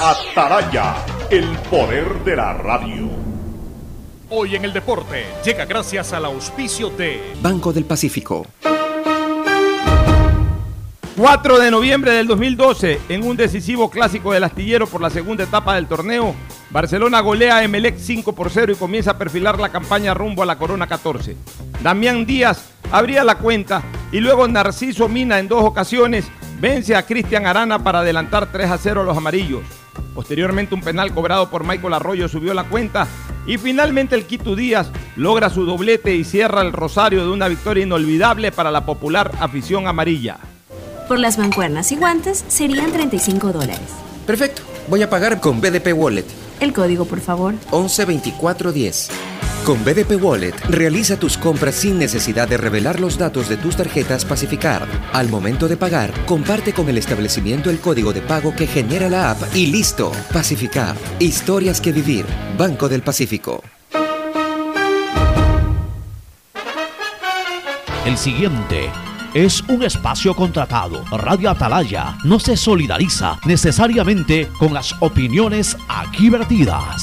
Ataraya, el poder de la radio. Hoy en el deporte llega gracias al auspicio de Banco del Pacífico. 4 de noviembre del 2012, en un decisivo clásico del astillero por la segunda etapa del torneo, Barcelona golea a Emelec 5 por 0 y comienza a perfilar la campaña rumbo a la Corona 14. Damián Díaz abría la cuenta y luego Narciso Mina en dos ocasiones vence a Cristian Arana para adelantar 3 a 0 a los amarillos. Posteriormente un penal cobrado por Michael Arroyo subió la cuenta y finalmente el Quito Díaz logra su doblete y cierra el rosario de una victoria inolvidable para la popular afición amarilla. Por las mancuernas y guantes serían 35 dólares. Perfecto. Voy a pagar con BDP Wallet. El código, por favor. 112410. Con BDP Wallet, realiza tus compras sin necesidad de revelar los datos de tus tarjetas Pacificar. Al momento de pagar, comparte con el establecimiento el código de pago que genera la app y listo. Pacificar. Historias que vivir. Banco del Pacífico. El siguiente es un espacio contratado. Radio Atalaya no se solidariza necesariamente con las opiniones aquí vertidas.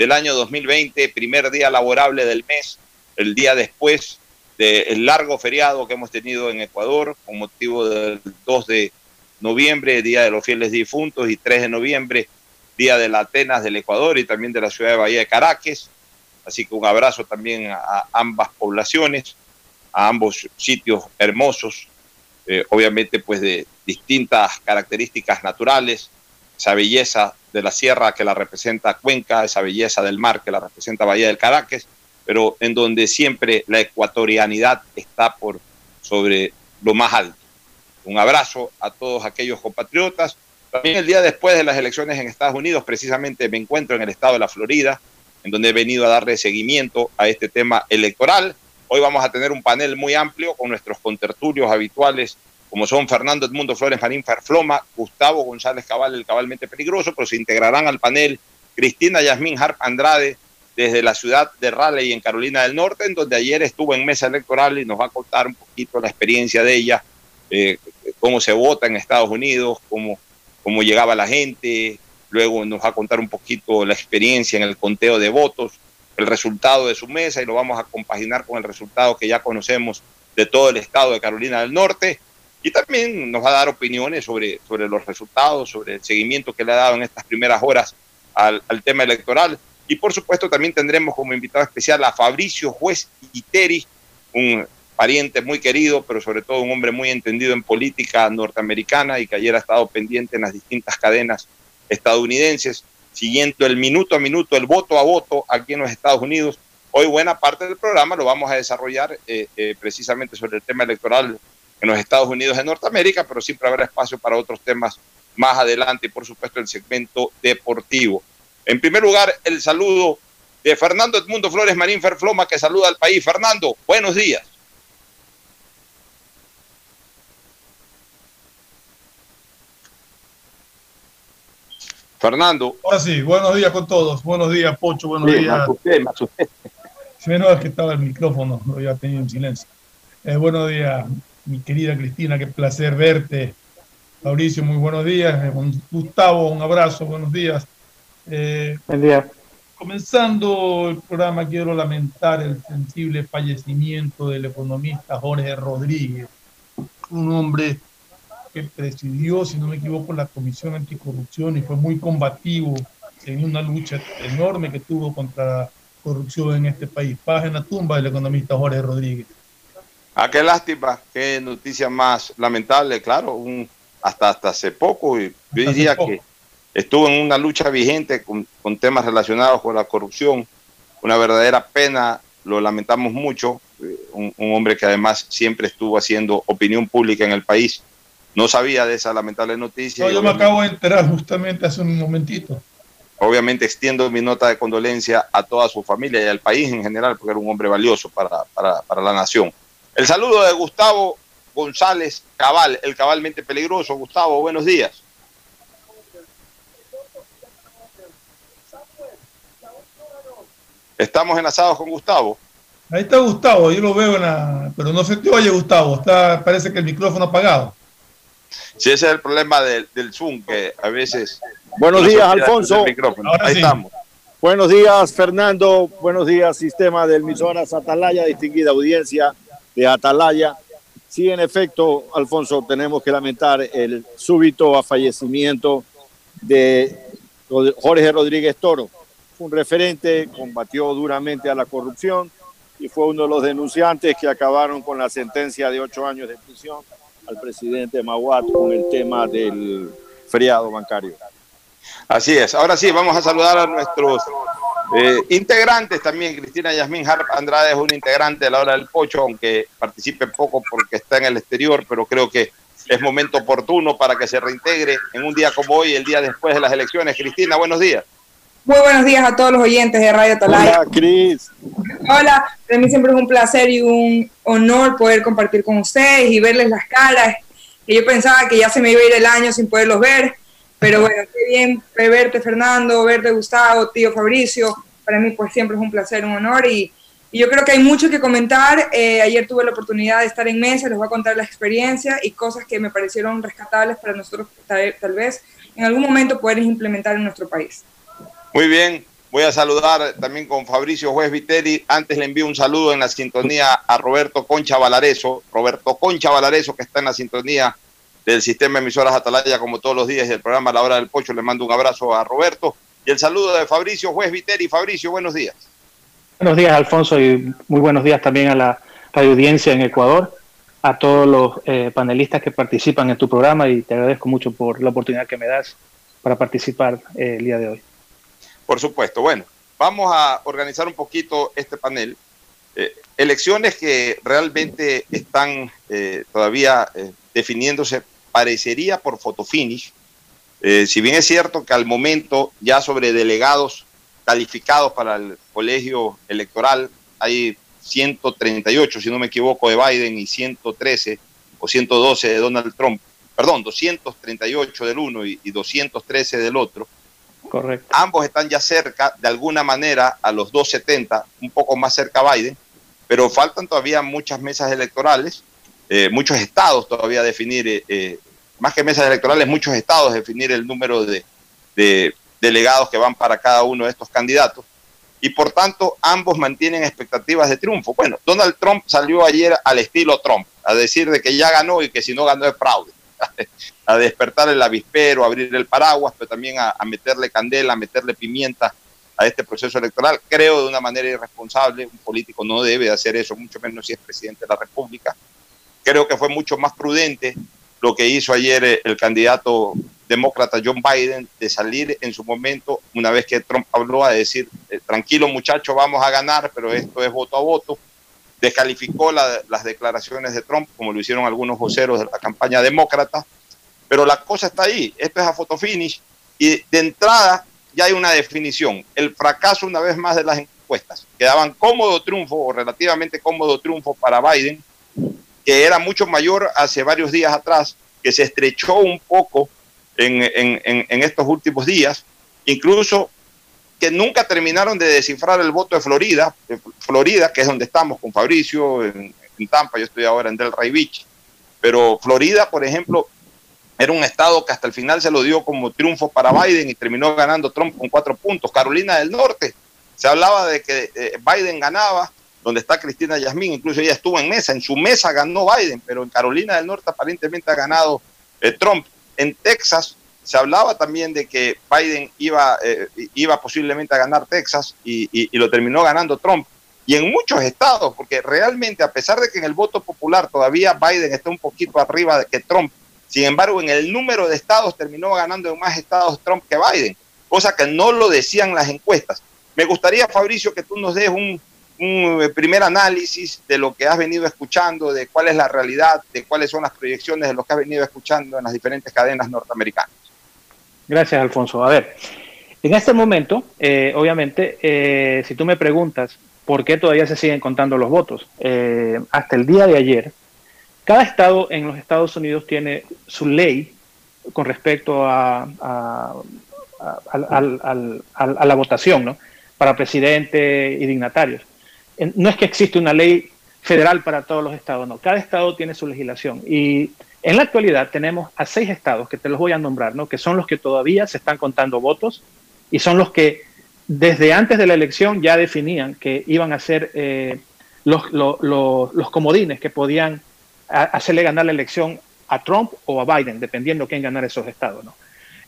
del año 2020, primer día laborable del mes, el día después del largo feriado que hemos tenido en Ecuador con motivo del 2 de noviembre, Día de los Fieles Difuntos, y 3 de noviembre, Día de la Atenas del Ecuador y también de la ciudad de Bahía de Caracas. Así que un abrazo también a ambas poblaciones, a ambos sitios hermosos, eh, obviamente pues de distintas características naturales, esa belleza de la sierra que la representa Cuenca, esa belleza del mar que la representa Bahía del Caracas, pero en donde siempre la ecuatorianidad está por sobre lo más alto. Un abrazo a todos aquellos compatriotas. También el día después de las elecciones en Estados Unidos, precisamente me encuentro en el estado de la Florida, en donde he venido a darle seguimiento a este tema electoral. Hoy vamos a tener un panel muy amplio con nuestros contertulios habituales, como son Fernando Edmundo Flores Marín Ferfloma, Gustavo González Cabal, el cabalmente peligroso, pero se integrarán al panel Cristina Yasmín Harp Andrade, desde la ciudad de Raleigh en Carolina del Norte, en donde ayer estuvo en mesa electoral y nos va a contar un poquito la experiencia de ella, eh, cómo se vota en Estados Unidos, cómo, cómo llegaba la gente, luego nos va a contar un poquito la experiencia en el conteo de votos, el resultado de su mesa y lo vamos a compaginar con el resultado que ya conocemos de todo el estado de Carolina del Norte y también nos va a dar opiniones sobre, sobre los resultados, sobre el seguimiento que le ha dado en estas primeras horas al, al tema electoral. Y por supuesto también tendremos como invitado especial a Fabricio Juez Iteri, un pariente muy querido, pero sobre todo un hombre muy entendido en política norteamericana y que ayer ha estado pendiente en las distintas cadenas estadounidenses, siguiendo el minuto a minuto, el voto a voto aquí en los Estados Unidos. Hoy buena parte del programa lo vamos a desarrollar eh, eh, precisamente sobre el tema electoral en los Estados Unidos de Norteamérica, pero siempre habrá espacio para otros temas más adelante y por supuesto el segmento deportivo. En primer lugar, el saludo de Fernando Edmundo Flores Marín Ferfloma que saluda al país. Fernando, buenos días. Fernando. Ahora sí, buenos días con todos. Buenos días, Pocho. Buenos Sí, días. me asusté, me asusté. Si menos es que estaba el micrófono, lo había tenido en silencio. Eh, buenos días, mi querida Cristina, qué placer verte. Mauricio, muy buenos días. Eh, Gustavo, un abrazo, buenos días. Eh, Buen día. Comenzando el programa, quiero lamentar el sensible fallecimiento del economista Jorge Rodríguez, un hombre que presidió, si no me equivoco, la Comisión Anticorrupción y fue muy combativo en una lucha enorme que tuvo contra la corrupción en este país. Paz en la tumba del economista Jorge Rodríguez. Ah, qué lástima, qué noticia más lamentable, claro, un, hasta, hasta hace poco, yo Hasta diría poco. que estuvo en una lucha vigente con, con temas relacionados con la corrupción, una verdadera pena, lo lamentamos mucho, eh, un, un hombre que además siempre estuvo haciendo opinión pública en el país, no sabía de esa lamentable noticia. No, yo me acabo de enterar justamente hace un momentito. obviamente extiendo mi nota de condolencia a toda su familia y al país en general, porque era un hombre valioso para, para, para la nación. El saludo de Gustavo González Cabal, el cabalmente peligroso. Gustavo, buenos días. Estamos enlazados con Gustavo. Ahí está Gustavo, yo lo veo en la... Pero no se te oye, Gustavo. Está, parece que el micrófono apagado. Si ese es el problema del, del Zoom, que a veces... Buenos no días, Alfonso. Ahí sí. estamos. Buenos días, Fernando. Buenos días, sistema de emisoras Atalaya, distinguida audiencia de Atalaya. Sí, en efecto, Alfonso, tenemos que lamentar el súbito fallecimiento de Jorge Rodríguez Toro. Fue un referente, combatió duramente a la corrupción y fue uno de los denunciantes que acabaron con la sentencia de ocho años de prisión al presidente Maguat con el tema del feriado bancario. Así es. Ahora sí, vamos a saludar a nuestros eh, integrantes también. Cristina Yasmín Harp Andrade es un integrante de la hora del pocho, aunque participe poco porque está en el exterior, pero creo que es momento oportuno para que se reintegre en un día como hoy, el día después de las elecciones. Cristina, buenos días. Muy buenos días a todos los oyentes de Radio Atalaya. Hola, Cris. Hola, para mí siempre es un placer y un honor poder compartir con ustedes y verles las caras, que yo pensaba que ya se me iba a ir el año sin poderlos ver, pero bueno, qué bien verte Fernando, verte Gustavo, tío Fabricio, para mí pues siempre es un placer, un honor y, y yo creo que hay mucho que comentar. Eh, ayer tuve la oportunidad de estar en mesa, les voy a contar la experiencia y cosas que me parecieron rescatables para nosotros tal, tal vez en algún momento poder implementar en nuestro país. Muy bien. Voy a saludar también con Fabricio Juez Vitelli. Antes le envío un saludo en la sintonía a Roberto Concha Valareso. Roberto Concha Valareso, que está en la sintonía del sistema de emisoras Atalaya, como todos los días del programa La Hora del Pocho. Le mando un abrazo a Roberto. Y el saludo de Fabricio Juez Vitelli. Fabricio, buenos días. Buenos días, Alfonso, y muy buenos días también a la radio audiencia en Ecuador, a todos los eh, panelistas que participan en tu programa y te agradezco mucho por la oportunidad que me das para participar eh, el día de hoy. Por supuesto. Bueno, vamos a organizar un poquito este panel. Eh, elecciones que realmente están eh, todavía eh, definiéndose, parecería por fotofinish. Eh, si bien es cierto que al momento ya sobre delegados calificados para el colegio electoral hay 138, si no me equivoco, de Biden y 113 o 112 de Donald Trump, perdón, 238 del uno y, y 213 del otro. Correcto. Ambos están ya cerca, de alguna manera, a los 270, un poco más cerca Biden, pero faltan todavía muchas mesas electorales eh, muchos estados todavía definir, eh, eh, más que mesas electorales, muchos estados definir el número de, de delegados que van para cada uno de estos candidatos. Y por tanto, ambos mantienen expectativas de triunfo. Bueno, Donald Trump salió ayer al estilo Trump, a decir de que ya ganó y que si no ganó es fraude, a despertar el avispero, a abrir el paraguas, pero también a, a meterle candela, a meterle pimienta a este proceso electoral. Creo de una manera irresponsable, un político no debe de hacer eso, mucho menos si es presidente de la República. Creo que fue mucho más prudente lo que hizo ayer eh, el candidato demócrata John Biden de salir en su momento, una vez que Trump habló, a decir, eh, tranquilo muchachos, vamos a ganar, pero esto es voto a voto. Descalificó la- las declaraciones de Trump, como lo hicieron algunos voceros de la campaña demócrata, pero la cosa está ahí, esto es a photo finish, y de entrada ya hay una definición, el fracaso una vez más de las encuestas, que daban cómodo triunfo o relativamente cómodo triunfo para Biden, que era mucho mayor hace varios días atrás, que se estrechó un poco en, en- estos últimos días, incluso que nunca terminaron de descifrar el voto de Florida, Florida, que es donde estamos con Fabricio, en, en Tampa, yo estoy ahora en Delray Beach, pero Florida, por ejemplo, era un estado que hasta el final se lo dio como triunfo para Biden y terminó ganando Trump con cuatro puntos. Carolina del Norte, se hablaba de que eh, Biden ganaba, donde está Cristina Yasmín, incluso ella estuvo en mesa, en su mesa ganó Biden, pero en Carolina del Norte aparentemente ha ganado eh, Trump. En Texas se hablaba también de que Biden iba, eh, iba posiblemente a ganar Texas y, lo terminó ganando Trump. Y en muchos estados, porque realmente a pesar de que en el voto popular todavía Biden está un poquito arriba de que Trump, sin embargo en el número de estados terminó ganando en más estados Trump que Biden, cosa que no lo decían las encuestas. Me gustaría, Fabricio, que tú nos des un, un, eh, primer análisis de lo que has venido escuchando, de cuál es la realidad, de cuáles son las proyecciones de lo que has venido escuchando en las diferentes cadenas norteamericanas. Gracias, Alfonso. A ver, en este momento, eh, obviamente, eh, si tú me preguntas por qué todavía se siguen contando los votos, eh, hasta el día de ayer, cada estado en los Estados Unidos tiene su ley con respecto a, a- la votación, ¿no? Para presidente y dignatarios. No es que existe una ley federal para todos los estados, no. Cada estado tiene su legislación. Y en la actualidad tenemos a seis estados que te los voy a nombrar, ¿no? Que son los que todavía se están contando votos y son los que desde antes de la elección ya definían que iban a ser eh, los, lo- lo- los comodines que podían hacerle ganar la elección a Trump o a Biden, dependiendo quién ganara esos estados, ¿no?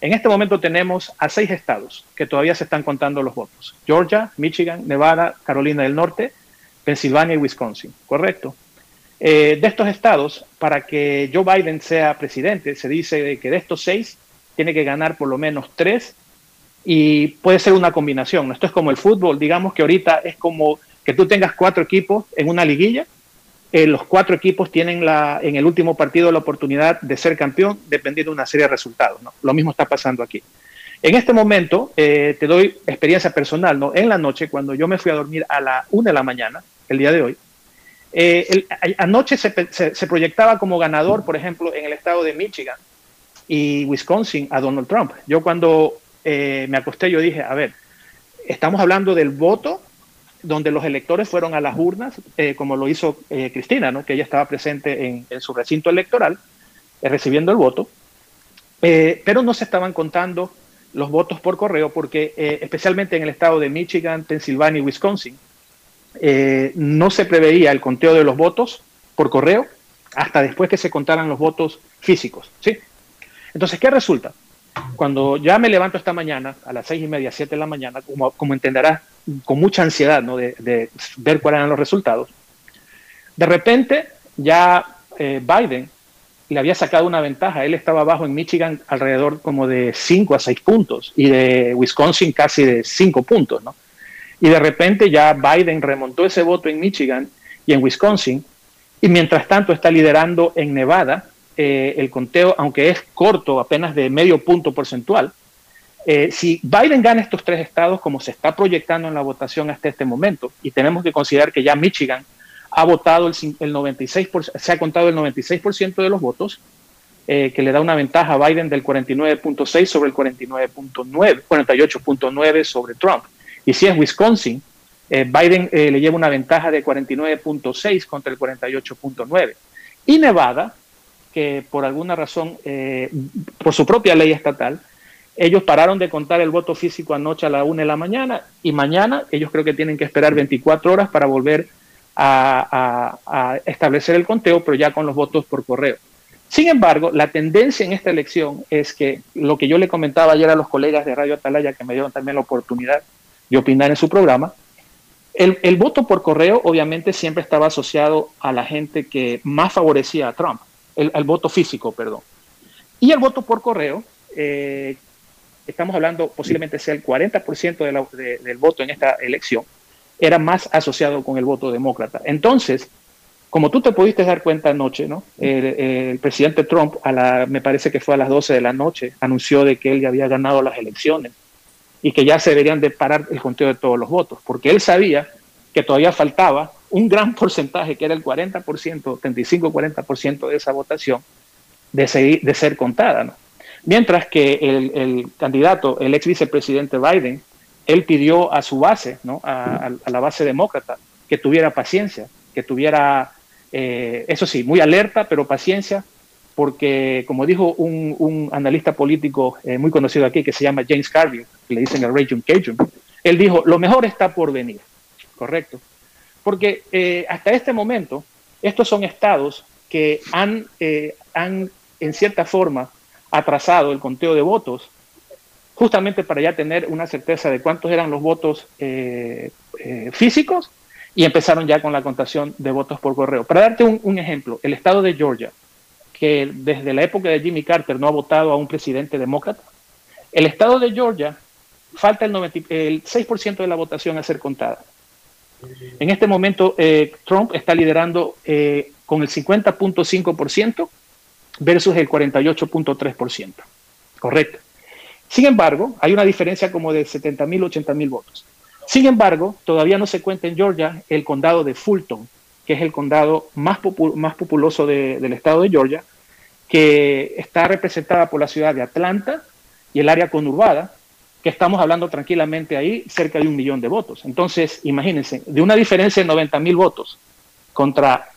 En este momento tenemos a seis estados que todavía se están contando los votos. Georgia, Michigan, Nevada, Carolina del Norte, Pensilvania y Wisconsin, ¿correcto? Eh, de estos estados, para que Joe Biden sea presidente, se dice que de estos seis tiene que ganar por lo menos tres y puede ser una combinación. Esto es como el fútbol, digamos que ahorita es como que tú tengas cuatro equipos en una liguilla. eh, los cuatro equipos tienen la, en el último partido la oportunidad de ser campeón dependiendo de una serie de resultados. Lo mismo está pasando aquí. En este momento, eh, te doy experiencia personal, ¿no? En la noche, cuando yo me fui a dormir a la una de la mañana, el día de hoy, eh, el- anoche se, se- se proyectaba como ganador, por ejemplo, en el estado de Michigan y Wisconsin a Donald Trump. Yo cuando eh, me acosté, yo dije, a ver, estamos hablando del voto donde los electores fueron a las urnas, eh, como lo hizo eh, Cristina, ¿no? que ella estaba presente en, en su recinto electoral, eh, recibiendo el voto, eh, pero no se estaban contando los votos por correo porque especialmente en el estado de Michigan, Pensilvania y Wisconsin, eh, no se preveía el conteo de los votos por correo hasta después que se contaran los votos físicos. ¿sí? Entonces, ¿qué resulta? Cuando ya me levanto esta mañana, a las seis y media, siete de la mañana, como, entenderás, con mucha ansiedad ¿no? de, ver cuáles eran los resultados, de repente ya eh, Biden le había sacado una ventaja. Él estaba abajo en Michigan alrededor como de 5 a 6 puntos y de Wisconsin casi de 5 puntos, ¿no? Y de repente ya Biden remontó ese voto en Michigan y en Wisconsin y mientras tanto está liderando en Nevada eh, el conteo, aunque es corto, apenas de medio punto porcentual. Eh, si Biden gana estos tres estados como se está proyectando en la votación hasta este momento, y tenemos que considerar que ya Michigan ha votado el, el 96%, se ha contado el 96% de los votos, eh, que le da una ventaja a Biden del 49.6 sobre el 49.9, 48.9 sobre Trump. Y si es Wisconsin, eh, Biden eh, le lleva una ventaja de 49.6 contra el 48.9. Y Nevada, que por alguna razón, eh, por su propia ley estatal, ellos pararon de contar el voto físico anoche a la una de la mañana y mañana ellos creo que tienen que esperar 24 horas para volver a, a establecer el conteo, pero ya con los votos por correo. Sin embargo, la tendencia en esta elección es que lo que yo le comentaba ayer a los colegas de Radio Atalaya, que me dieron también la oportunidad de opinar en su programa, el, voto por correo obviamente siempre estaba asociado a la gente que más favorecía a Trump, el, voto físico, perdón. Y el voto por correo, eh, estamos hablando posiblemente sea el 40% del voto en esta elección, era más asociado con el voto demócrata. Entonces, como tú te pudiste dar cuenta anoche, ¿no? El, presidente Trump, a la, me parece que fue a las 12 de la noche, anunció de que él ya había ganado las elecciones y que ya se deberían de parar el conteo de todos los votos, porque él sabía que todavía faltaba un gran porcentaje, que era el 40%, 35-40% de esa votación, de, seguir, de ser contada. Mientras que el, candidato, el ex vicepresidente Biden, él pidió a su base, ¿no? a la base demócrata, que tuviera paciencia, que tuviera eh, eso sí, muy alerta, pero paciencia, porque como dijo un, analista político eh, muy conocido aquí, que se llama James Carville, que le dicen el Region Cajun, él dijo, lo mejor está por venir, ¿correcto? Porque eh, hasta este momento, estos son estados que han, han, en cierta forma, atrasado el conteo de votos, justamente para ya tener una certeza de cuántos eran los votos físicos y empezaron ya con la contación de votos por correo. Para darte un, ejemplo, el estado de Georgia, que desde la época de Jimmy Carter no ha votado a un presidente demócrata, el estado de Georgia falta el, 6% de la votación a ser contada. En este momento, eh, Trump está liderando eh, con el 50.5% versus el 48.3%. Correcto. Sin embargo, hay una diferencia como de 70 mil, 80 mil votos. Sin embargo, todavía no se cuenta en Georgia el condado de Fulton, que es el condado más, más populoso del estado de Georgia, que está representada por la ciudad de Atlanta y el área conurbada, que estamos hablando tranquilamente ahí, cerca de un millón de votos. Entonces, imagínense, de una diferencia de 90 mil votos contra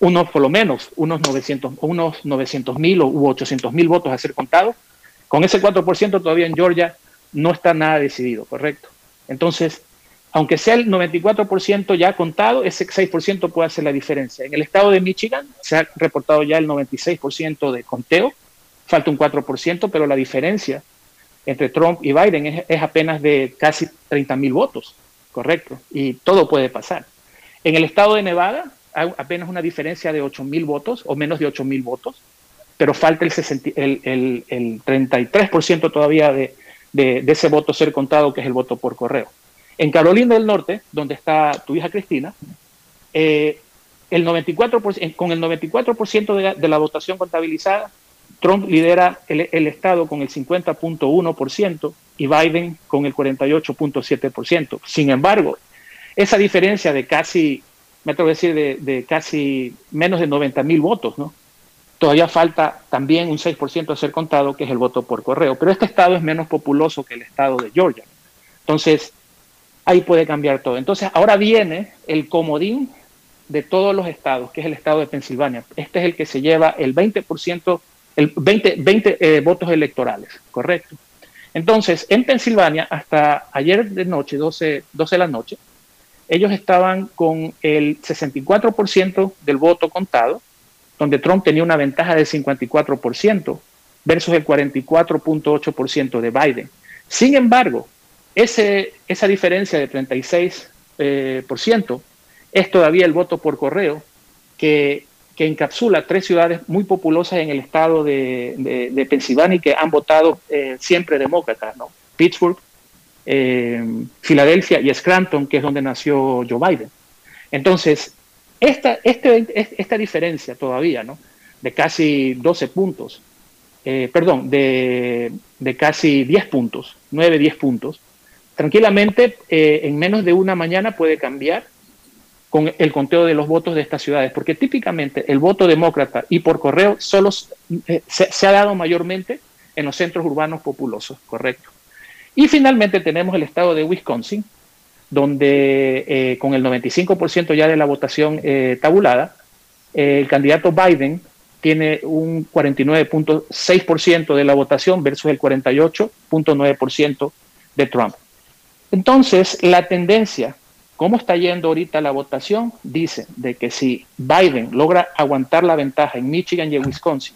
unos, por lo menos, unos 900 unos 900 mil u 800 mil votos a ser contados, con ese 4% todavía en Georgia no está nada decidido, ¿correcto? Entonces, aunque sea el 94% ya contado, ese 6% puede hacer la diferencia. En el estado de Michigan se ha reportado ya el 96% de conteo, falta un 4%, pero la diferencia entre Trump y Biden es, apenas de casi 30 mil votos, correcto, y todo puede pasar. En el estado de Nevada hay apenas una diferencia de 8 mil votos o menos de 8 mil votos, pero falta el, el, el 33% todavía de, ese voto ser contado, que es el voto por correo. En Carolina del Norte, donde está tu hija Cristina, eh, el 94%, con el 94% de, de, la votación contabilizada, Trump lidera el, Estado con el 50.1% y Biden con el 48.7%. Sin embargo, esa diferencia de casi, me atrevo a decir, de, de casi menos de 90 mil votos, ¿no? Todavía falta también un 6% a ser contado, que es el voto por correo. Pero este estado es menos populoso que el estado de Georgia. Entonces, ahí puede cambiar todo. Entonces, ahora viene el comodín de todos los estados, que es el estado de Pensilvania. Este es el que se lleva el 20%, el 20, 20 eh, votos electorales, correcto. Entonces, en Pensilvania, hasta ayer de noche, 12, 12 de la noche, ellos estaban con el 64% del voto contado donde Trump tenía una ventaja del 54% versus el 44.8% de Biden. Sin embargo, esa diferencia de 36% eh, es todavía el voto por correo que, encapsula tres ciudades muy populosas en el estado de, Pensilvania y que han votado eh, siempre demócratas, ¿no? Pittsburgh, eh, Filadelfia y Scranton, que es donde nació Joe Biden. Entonces, esta, este, esta diferencia todavía, ¿no? De casi 12 puntos, eh, perdón, de, casi 10 puntos, 9, 10 puntos, tranquilamente eh, en menos de una mañana puede cambiar con el conteo de los votos de estas ciudades, porque típicamente el voto demócrata y por correo solo eh, se, ha dado mayormente en los centros urbanos populosos, correcto. Y finalmente tenemos el estado de Wisconsin, donde eh, con el 95% ya de la votación eh, tabulada, el candidato Biden tiene un 49.6% de la votación versus el 48.9% de Trump. Entonces, la tendencia, ¿cómo está yendo ahorita la votación? Dice de que si Biden logra aguantar la ventaja en Michigan y en Wisconsin,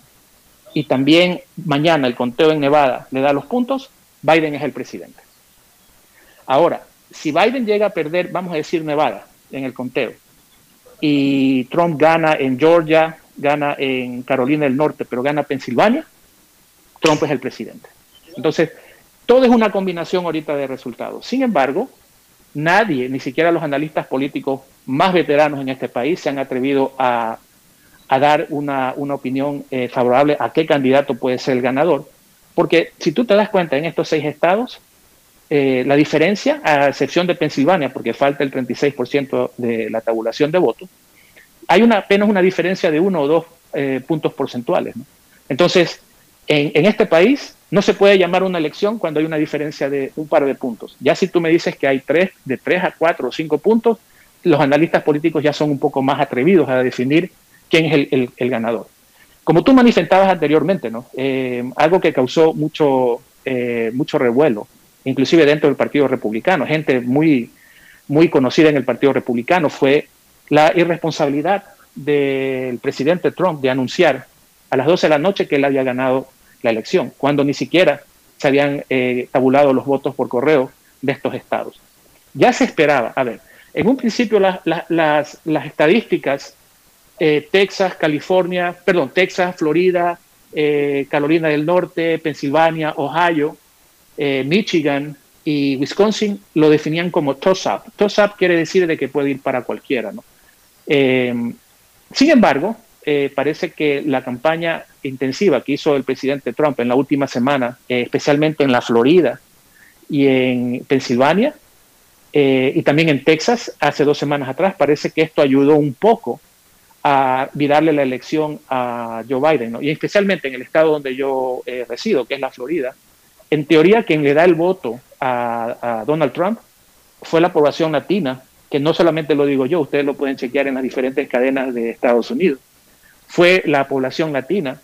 y también mañana el conteo en Nevada le da los puntos, Biden es el presidente. Ahora, si Biden llega a perder, vamos a decir Nevada, en el conteo, y Trump gana en Georgia, gana en Carolina del Norte, pero gana Pensilvania, Trump es el presidente. Entonces, todo es una combinación ahorita de resultados. Sin embargo, nadie, ni siquiera los analistas políticos más veteranos en este país, se han atrevido a, dar una, opinión eh, favorable a qué candidato puede ser el ganador. Porque si tú te das cuenta, en estos seis estados, eh, la diferencia, a excepción de Pensilvania, porque falta el 36% de la tabulación de votos, hay una, apenas una diferencia de uno o dos eh, puntos porcentuales. Entonces, en, este país no se puede llamar una elección cuando hay una diferencia de un par de puntos. Ya si tú me dices que hay tres, de tres a cuatro o cinco puntos, los analistas políticos ya son un poco más atrevidos a definir quién es el, ganador. Como tú manifestabas anteriormente, ¿no? Eh, algo que causó mucho, eh, mucho revuelo, inclusive dentro del Partido Republicano, gente muy, muy conocida en el Partido Republicano, fue la irresponsabilidad del presidente Trump de anunciar a las 12 de la noche que él había ganado la elección, cuando ni siquiera se habían eh, tabulado los votos por correo de estos estados. Ya se esperaba, a ver, en un principio las, estadísticas, eh, Texas, California, perdón, Texas, Florida, eh, Carolina del Norte, Pensilvania, Ohio, Michigan y Wisconsin lo definían como toss-up. Toss-up quiere decir de que puede ir para cualquiera, ¿no? sin embargo, eh, parece que la campaña intensiva que hizo el presidente Trump en la última semana, eh, especialmente en la Florida y en Pensilvania, eh, y también en Texas hace dos semanas atrás, parece que esto ayudó un poco a virarle la elección a Joe Biden, y especialmente en el estado donde yo resido, que es la Florida. En teoría, quien le da el voto a Donald Trump fue la población latina, que no solamente lo digo yo, ustedes lo pueden chequear en las diferentes cadenas de Estados Unidos fue la población latina,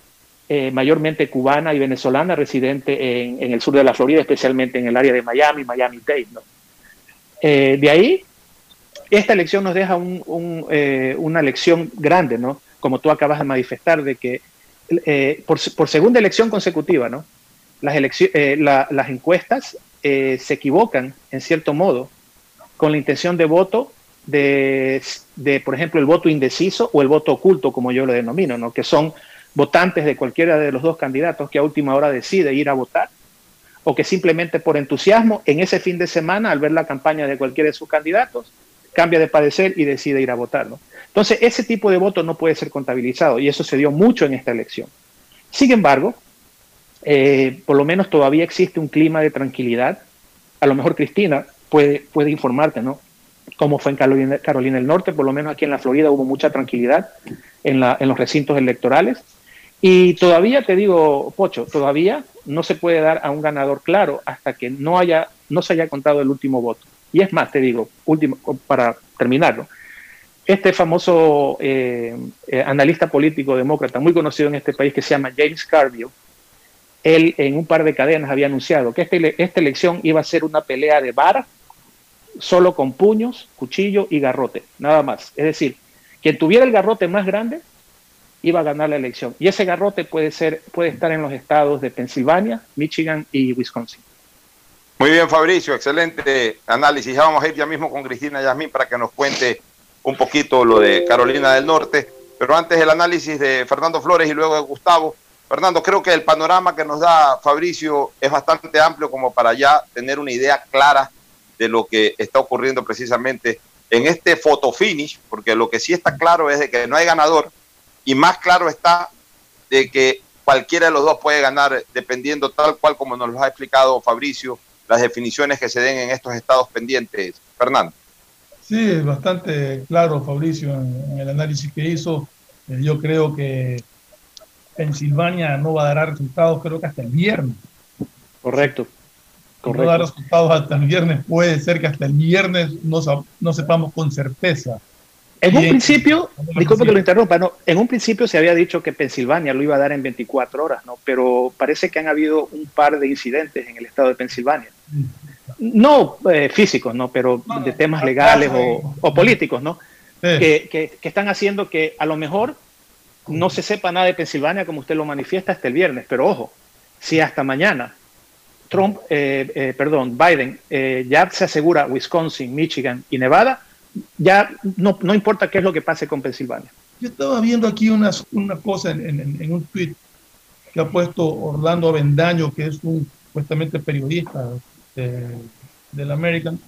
eh, mayormente cubana y venezolana, residente en, el sur de la Florida, especialmente en el área de Miami, Miami-Dade. Eh, de ahí, esta elección nos deja eh, una lección grande, ¿no? como tú acabas de manifestar, de que por, segunda elección consecutiva, ¿no? las encuestas se equivocan, en cierto modo, con la intención de voto de, por ejemplo, el voto indeciso o el voto oculto, como yo lo denomino, ¿no? que son votantes de cualquiera de los dos candidatos que a última hora decide ir a votar, o que simplemente por entusiasmo en ese fin de semana, al ver la campaña de cualquiera de sus candidatos, cambia de padecer y decide ir a votar. ¿no? Entonces, ese tipo de voto no puede ser contabilizado y eso se dio mucho en esta elección. Sin embargo, eh, por lo menos todavía existe un clima de tranquilidad. A lo mejor Cristina puede, puede informarte, ¿no? Como fue en Carolina, Carolina, del Norte, por lo menos aquí en la Florida hubo mucha tranquilidad en, la, en los recintos electorales. Y todavía te digo, Pocho, todavía no se puede dar a un ganador claro hasta que no, haya, no se haya contado el último voto. Y es más, te digo, último, para terminarlo, este famoso eh, eh, analista político demócrata muy conocido en este país que se llama James Carville, él en un par de cadenas había anunciado que este, esta elección iba a ser una pelea de vara solo con puños, cuchillo y garrote, nada más. Es decir, quien tuviera el garrote más grande iba a ganar la elección. Y ese garrote puede, ser, puede estar en los estados de Pensilvania, Michigan y Wisconsin. Muy bien, Fabricio, excelente análisis. Ya vamos a ir ya mismo con Cristina Yasmín para que nos cuente un poquito lo de Carolina del Norte. Pero antes el análisis de Fernando Flores y luego de Gustavo. Fernando, creo que el panorama que nos da Fabricio es bastante amplio como para ya tener una idea clara de lo que está ocurriendo precisamente en este photo finish, porque lo que sí está claro es de que no hay ganador y más claro está de que cualquiera de los dos puede ganar dependiendo tal cual como nos lo ha explicado Fabricio, las definiciones que se den en estos estados pendientes. Fernando. Sí, es bastante claro Fabricio en, el análisis que hizo. Eh, yo creo que Pensilvania no va a dar resultados creo que hasta el viernes. Correcto no da resultados hasta el viernes, puede ser que hasta el viernes no, no sepamos con certeza En un principio, disculpe que lo interrumpa, no, en un principio se había dicho que Pensilvania lo iba a dar en 24 horas, ¿no? Pero parece que han habido un par de incidentes en el estado de Pensilvania. No eh, físicos, ¿no? Pero de temas legales o, o políticos, ¿no? Que, que- que están haciendo que a lo mejor no se sepa nada de Pensilvania como usted lo manifiesta hasta el viernes. Pero ojo, si hasta mañana Trump, eh, eh, perdón, Biden eh, ya se asegura Wisconsin, Michigan y Nevada, ya no, no importa qué es lo que pase con Pensilvania. Yo estaba viendo aquí una, una cosa en, un tweet que ha puesto Orlando Avendaño, que es un supuestamente periodista de, del American,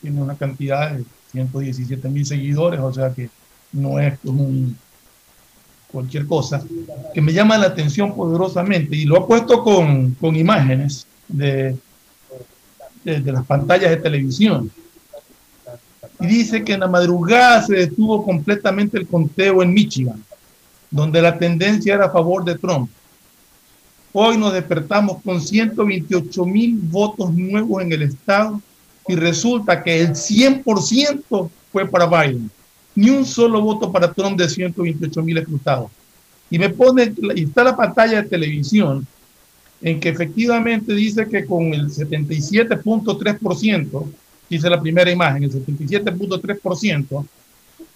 tiene una cantidad de 117 mil seguidores, o sea que no es un, cualquier cosa, que me llama la atención poderosamente y lo ha puesto con, con imágenes de, de, las pantallas de televisión. Y dice que en la madrugada se detuvo completamente el conteo en Michigan, donde la tendencia era a favor de Trump. Hoy nos despertamos con 128 mil votos nuevos en el estado y resulta que el 100% fue para Biden. Ni un solo voto para Trump de 128 mil escrutados. Y me pone, y está la pantalla de televisión en que efectivamente dice que con el 77.3%, dice la primera imagen, el 77.3%,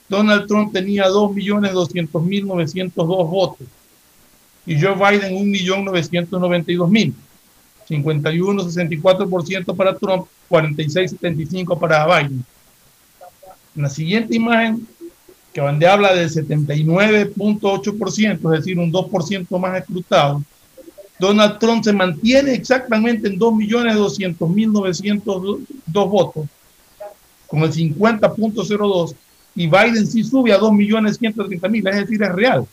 Donald Trump tenía 2.200.902 votos y Joe Biden 1.992.000. 51-64% para Trump, 46-75% para Biden. En la siguiente imagen, que donde habla del 79.8%, es decir, un 2% más escrutado, Donald Trump se mantiene exactamente en 2.200.902 votos, con el 50.02, y Biden sí sube a 2.130.000, es decir, es real.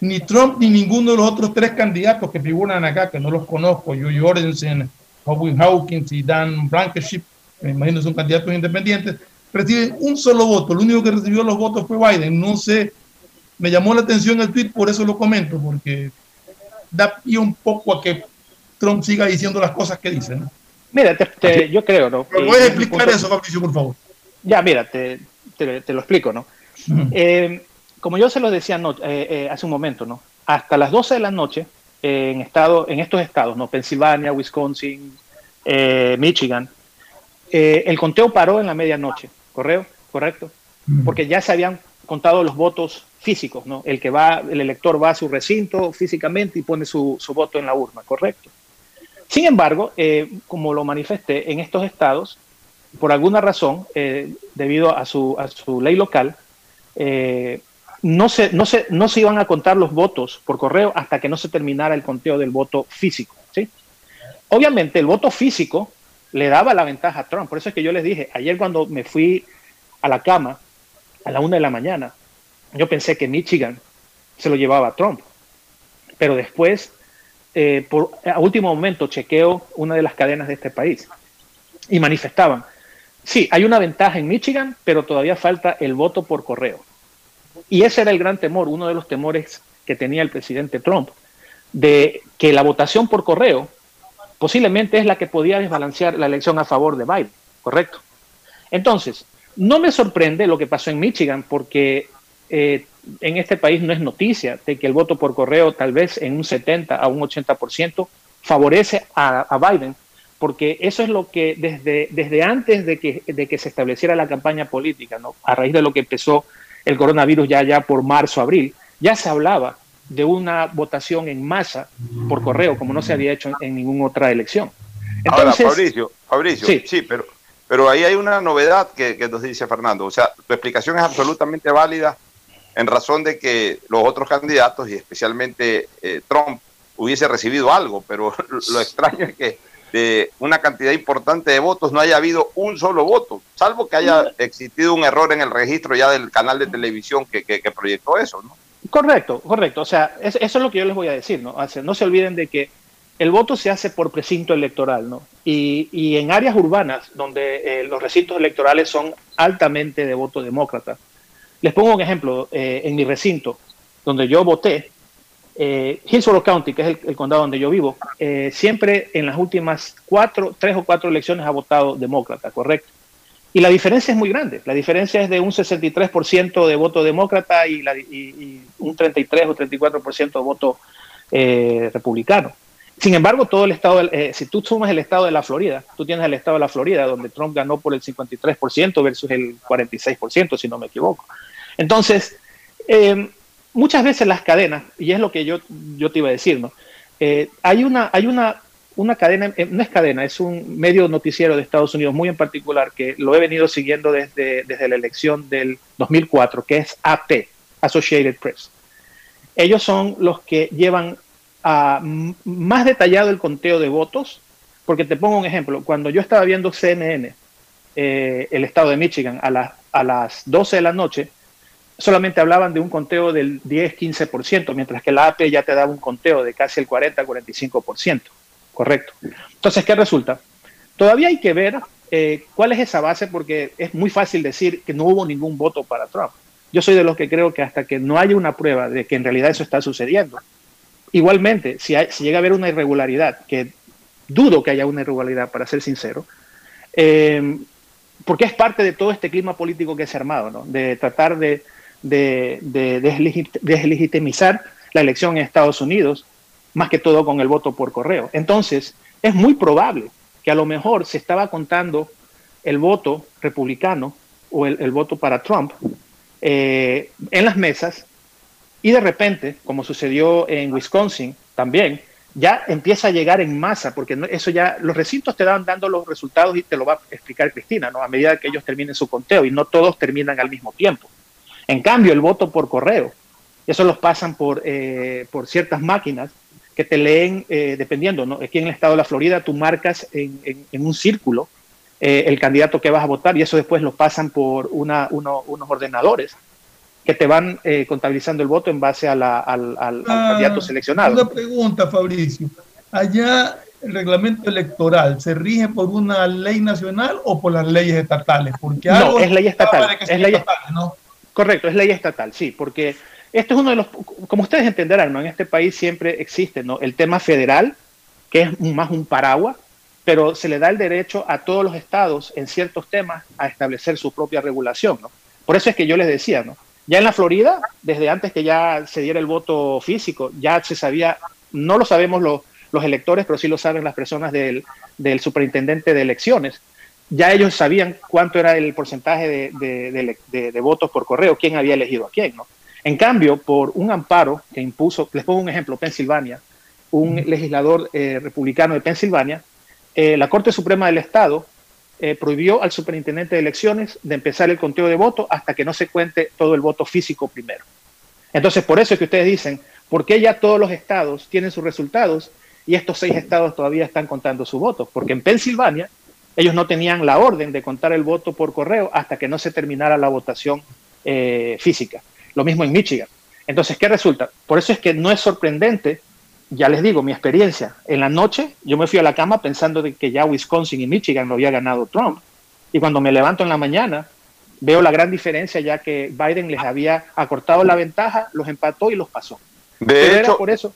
Ni Trump ni ninguno de los otros tres candidatos que figuran acá, que no los conozco, Joe Jorgensen, Howard Hawkins y Dan Blankenship, me imagino son candidatos independientes, reciben un solo voto. El único que recibió los votos fue Biden. No sé, me llamó la atención el tweet, por eso lo comento, porque da pie un poco a que Trump siga diciendo las cosas que dice. ¿no? Mira, te- te- yo creo, ¿no? ¿Me Eh, puedes explicar eso, Fabricio, por favor? Ya, mira, te, te- te lo explico, ¿no? Eh, como yo se lo decía no- eh, eh, hace un momento, ¿no? Hasta las 12 de la noche, eh, en, estado, en estos estados, ¿no? Pensilvania, Wisconsin, eh, Michigan, eh, el conteo paró en la medianoche, ¿correo? ¿Correcto? Porque ya se habían contado los votos físicos, ¿no? El que va, el elector va a su recinto físicamente y pone su, su voto en la urna, ¿correcto? Sin embargo, eh, como lo manifesté, en estos estados, por alguna razón, eh, debido a su, a su ley local, eh, no, se, no, se, no se iban a contar los votos por correo hasta que no se terminara el conteo del voto físico. ¿sí? Obviamente, el voto físico le daba la ventaja a Trump. Por eso es que yo les dije, ayer cuando me fui a la cama a la una de la mañana, yo pensé que Michigan se lo llevaba a Trump. Pero después, eh, a último momento, chequeo una de las cadenas de este país y manifestaban, sí, hay una ventaja en Michigan, pero todavía falta el voto por correo. Y ese era el gran temor, uno de los temores que tenía el presidente Trump, de que la votación por correo posiblemente es la que podía desbalancear la elección a favor de Biden, ¿correcto? Entonces, no me sorprende lo que pasó en Michigan, porque eh, en este país no es noticia de que el voto por correo tal vez en un 70 a un 80% favorece a, a Biden, porque eso es lo que desde, desde antes de que, de que se estableciera la campaña política, ¿no? a raíz de lo que empezó el coronavirus ya, ya por marzo, abril, ya se hablaba de una votación en masa por correo, como no se había hecho en, en ninguna otra elección. Entonces, Ahora, Fabricio, Fabricio, Sí. sí, pero, pero ahí hay una novedad que, que nos dice Fernando. O sea, tu explicación es absolutamente válida en razón de que los otros candidatos, y especialmente eh, Trump, hubiese recibido algo, pero lo extraño es que de una cantidad importante de votos no haya habido un solo voto, salvo que haya existido un error en el registro ya del canal de televisión que, que- que proyectó eso, ¿no? Correcto, correcto. O sea, es- eso es lo que yo les voy a decir, ¿no? O sea, no se olviden de que el voto se hace por precinto electoral, ¿no? Y, y en áreas urbanas donde eh, los recintos electorales son altamente de voto demócrata. Les pongo un ejemplo. eh, en mi recinto, donde yo voté, eh, Hillsborough County, que es el, condado donde yo vivo, eh, siempre en las últimas cuatro, tres o cuatro elecciones ha votado demócrata, ¿correcto? Y la diferencia es muy grande. La diferencia es de un 63% de voto demócrata y, y, un 33 o 34% de voto republicano. Sin embargo, todo el estado, si tú sumas el estado de la Florida, tú tienes el estado de la Florida, donde Trump ganó por el 53% versus el 46%, si no me equivoco. Entonces, eh, muchas veces las cadenas, y es lo que yo, yo te iba a decir, ¿no? hay una, hay una una cadena, eh, no es cadena, es un medio noticiero de Estados Unidos muy en particular que lo he venido siguiendo desde, desde la elección del 2004, que es AP, Associated Press. Ellos son los que llevan a más detallado el conteo de votos, porque te pongo un ejemplo, cuando yo estaba viendo CNN, eh, el estado de Michigan, a, a las 12 de la noche, solamente hablaban de un conteo del 10-15%, mientras que la AP ya te daba un conteo de casi el 40-45%. Correcto. Entonces, ¿qué resulta? Todavía hay que ver eh, cuál es esa base porque es muy fácil decir que no hubo ningún voto para Trump. Yo soy de los que creo que hasta que no haya una prueba de que en realidad eso está sucediendo. Igualmente, si, llega a haber una irregularidad, que dudo que haya una irregularidad, para ser sincero, eh, porque es parte de todo este clima político que se ha armado, ¿no? de tratar de, de, de deslegitimizar la elección en Estados Unidos más que todo con el voto por correo. Entonces, es muy probable que a lo mejor se estaba contando el voto republicano o el, voto para Trump eh, en las mesas y de repente, como sucedió en Wisconsin también, ya empieza a llegar en masa, porque eso ya, los recintos te dan dando los resultados y te lo va a explicar Cristina, ¿no? A medida que ellos terminen su conteo y no todos terminan al mismo tiempo. En cambio, el voto por correo, eso los pasan por, eh, por ciertas máquinas que te leen, eh, dependiendo, ¿no? Aquí en el estado de la Florida tú marcas en, en, un círculo eh, el candidato que vas a votar y eso después lo pasan por una, unos ordenadores que te van eh, contabilizando el voto en base a la, al, al, ah, candidato seleccionado. Una pregunta, Fabricio. Allá el reglamento electoral se rige por una ley nacional o por las leyes estatales? Porque no, es ley estatal. Es ley estatal, ¿no? Correcto, es ley estatal, sí, porque este es uno de los, como ustedes entenderán, ¿no? en este país siempre existe ¿no? el tema federal, que es más un paraguas, pero se le da el derecho a todos los estados en ciertos temas a establecer su propia regulación. ¿no? Por eso es que yo les decía, ¿no? ya en la Florida, desde antes que ya se diera el voto físico, ya se sabía, no lo sabemos los, los electores, pero sí lo saben las personas del, del superintendente de elecciones, ya ellos sabían cuánto era el porcentaje de, de, de, votos por correo, quién había elegido a quién, ¿no? En cambio, por un amparo que impuso, les pongo un ejemplo, Pensilvania, un legislador eh, republicano de Pensilvania, eh, la Corte Suprema del Estado eh, prohibió al superintendente de elecciones de empezar el conteo de votos hasta que no se cuente todo el voto físico primero. Entonces, por eso es que ustedes dicen, ¿por qué ya todos los estados tienen sus resultados y estos seis estados todavía están contando sus votos? Porque en Pensilvania ellos no tenían la orden de contar el voto por correo hasta que no se terminara la votación física. Lo mismo en Michigan. Entonces, ¿qué resulta? Por eso es que no es sorprendente, ya les digo, mi experiencia. En la noche yo me fui a la cama pensando de que ya Wisconsin y Michigan lo había ganado Trump. Y cuando me levanto en la mañana, veo la gran diferencia ya que Biden les había acortado la ventaja, los empató y los pasó. De hecho, por eso.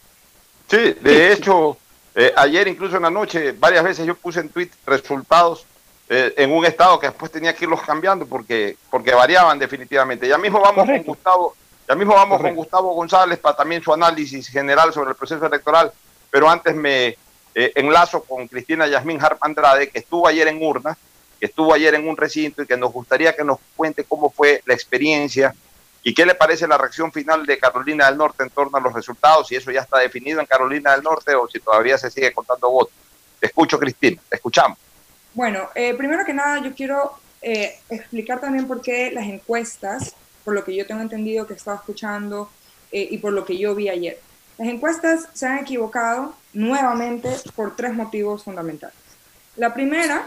Sí, de hecho, eh, ayer incluso en la noche, varias veces yo puse en tweet resultados eh, en un estado que después tenía que irlos cambiando porque, porque variaban definitivamente. Ya mismo vamos con Gustavo, ya mismo vamos con Gustavo González para también su análisis general sobre el proceso electoral, pero antes me eh, enlazo con Cristina Yasmín Harp Andrade, que estuvo ayer en urna, que estuvo ayer en un recinto y que nos gustaría que nos cuente cómo fue la experiencia y qué le parece la reacción final de Carolina del Norte en torno a los resultados, si eso ya está definido en Carolina del Norte o si todavía se sigue contando votos. Te escucho, Cristina, te escuchamos. Bueno, eh, primero que nada yo quiero eh, explicar también por qué las encuestas, por lo que yo tengo entendido que estaba escuchando eh, y por lo que yo vi ayer. Las encuestas se han equivocado nuevamente por tres motivos fundamentales. La primera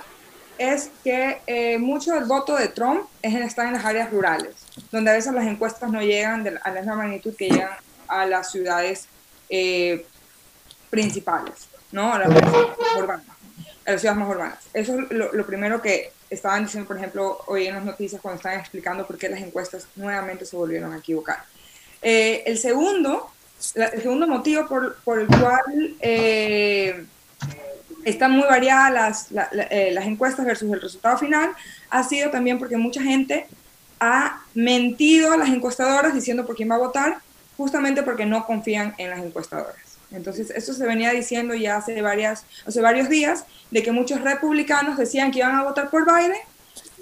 es que mucho del voto de Trump es en, está en las áreas rurales, donde a veces las encuestas no llegan a la misma magnitud que llegan a las ciudades principales, ¿no? a las ciudades más urbanas. Eso es lo, primero que estaban diciendo, por ejemplo, hoy en las noticias cuando estaban explicando por qué las encuestas nuevamente se volvieron a equivocar. Eh, el, segundo, el segundo motivo por, el cual eh, están muy variadas eh, las encuestas versus el resultado final, ha sido también porque mucha gente ha mentido a las encuestadoras diciendo por quién va a votar, justamente porque no confían en las encuestadoras. Entonces, eso se venía diciendo ya hace, varias, hace varios días, de que muchos republicanos decían que iban a votar por Biden,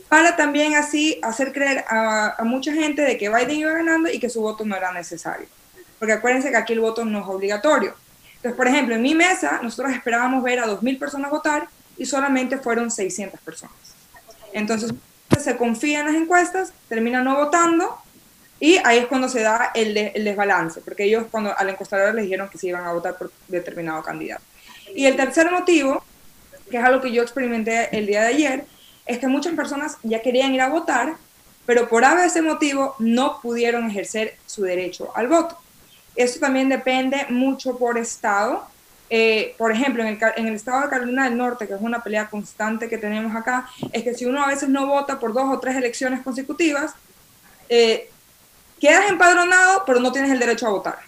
para también así hacer creer a, a mucha gente de que Biden iba ganando y que su voto no era necesario. Porque acuérdense que aquí el voto no es obligatorio. Entonces, por ejemplo, en mi mesa, nosotros esperábamos ver a 2.000 personas votar y solamente fueron 600 personas. Entonces, se confía en las encuestas, termina no votando y ahí es cuando se da el, de- el desbalance, porque ellos cuando a la encuestadora les dijeron que se iban a votar por determinado candidato. Y el tercer motivo, que es algo que yo experimenté el día de ayer, es que muchas personas ya querían ir a votar, pero por ese motivo no pudieron ejercer su derecho al voto. Eso también depende mucho por estado. Eh, por ejemplo, en el, en el estado de Carolina del Norte, que es una pelea constante que tenemos acá, es que si uno a veces no vota por dos o tres elecciones consecutivas, eh, quedas empadronado, pero no tienes el derecho a votar.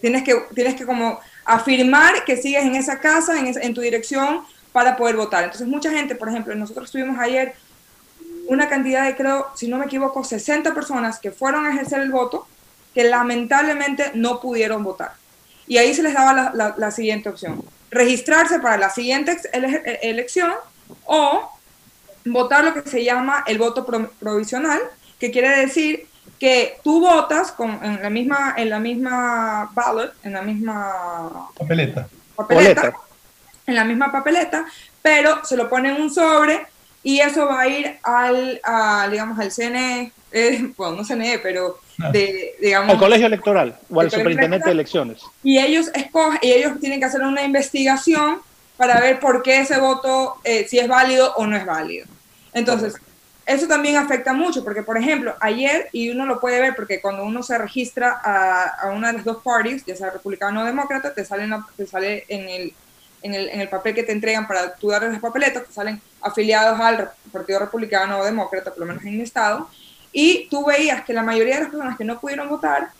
Tienes que, tienes que como afirmar que sigues en esa casa, en, esa- en tu dirección, para poder votar. Entonces, mucha gente, por ejemplo, nosotros tuvimos ayer una cantidad de, creo, si no me equivoco, 60 personas que fueron a ejercer el voto, que lamentablemente no pudieron votar. Y ahí se les daba la, la- la siguiente opción. Registrarse para la siguiente ex- ele- e- elección o votar lo que se llama el voto pro- provisional, que quiere decir que tú votas con, en, la misma, en la misma ballot, en la misma Papeleta. papeleta, en la misma papeleta, pero se lo pone en un sobre y eso va a ir al, a, digamos, al CNE, eh, bueno, no CNE, pero de, digamos... Al colegio electoral o al superintendente de elecciones. y ellos escogen, y ellos tienen que hacer una investigación para ver por qué ese voto, eh, si es válido o no es válido. Entonces, eso también afecta mucho, porque por ejemplo, ayer, y uno lo puede ver, porque cuando uno se registra a, a una de las dos parties, ya sea republicano o demócrata, te sale, en la- te sale en, el, en, el, en el papel que te entregan para tú darles las papeletas, te salen afiliados al Partido Republicano o Demócrata, por lo menos en mi estado, y tú veías que la mayoría de las personas que no pudieron votar,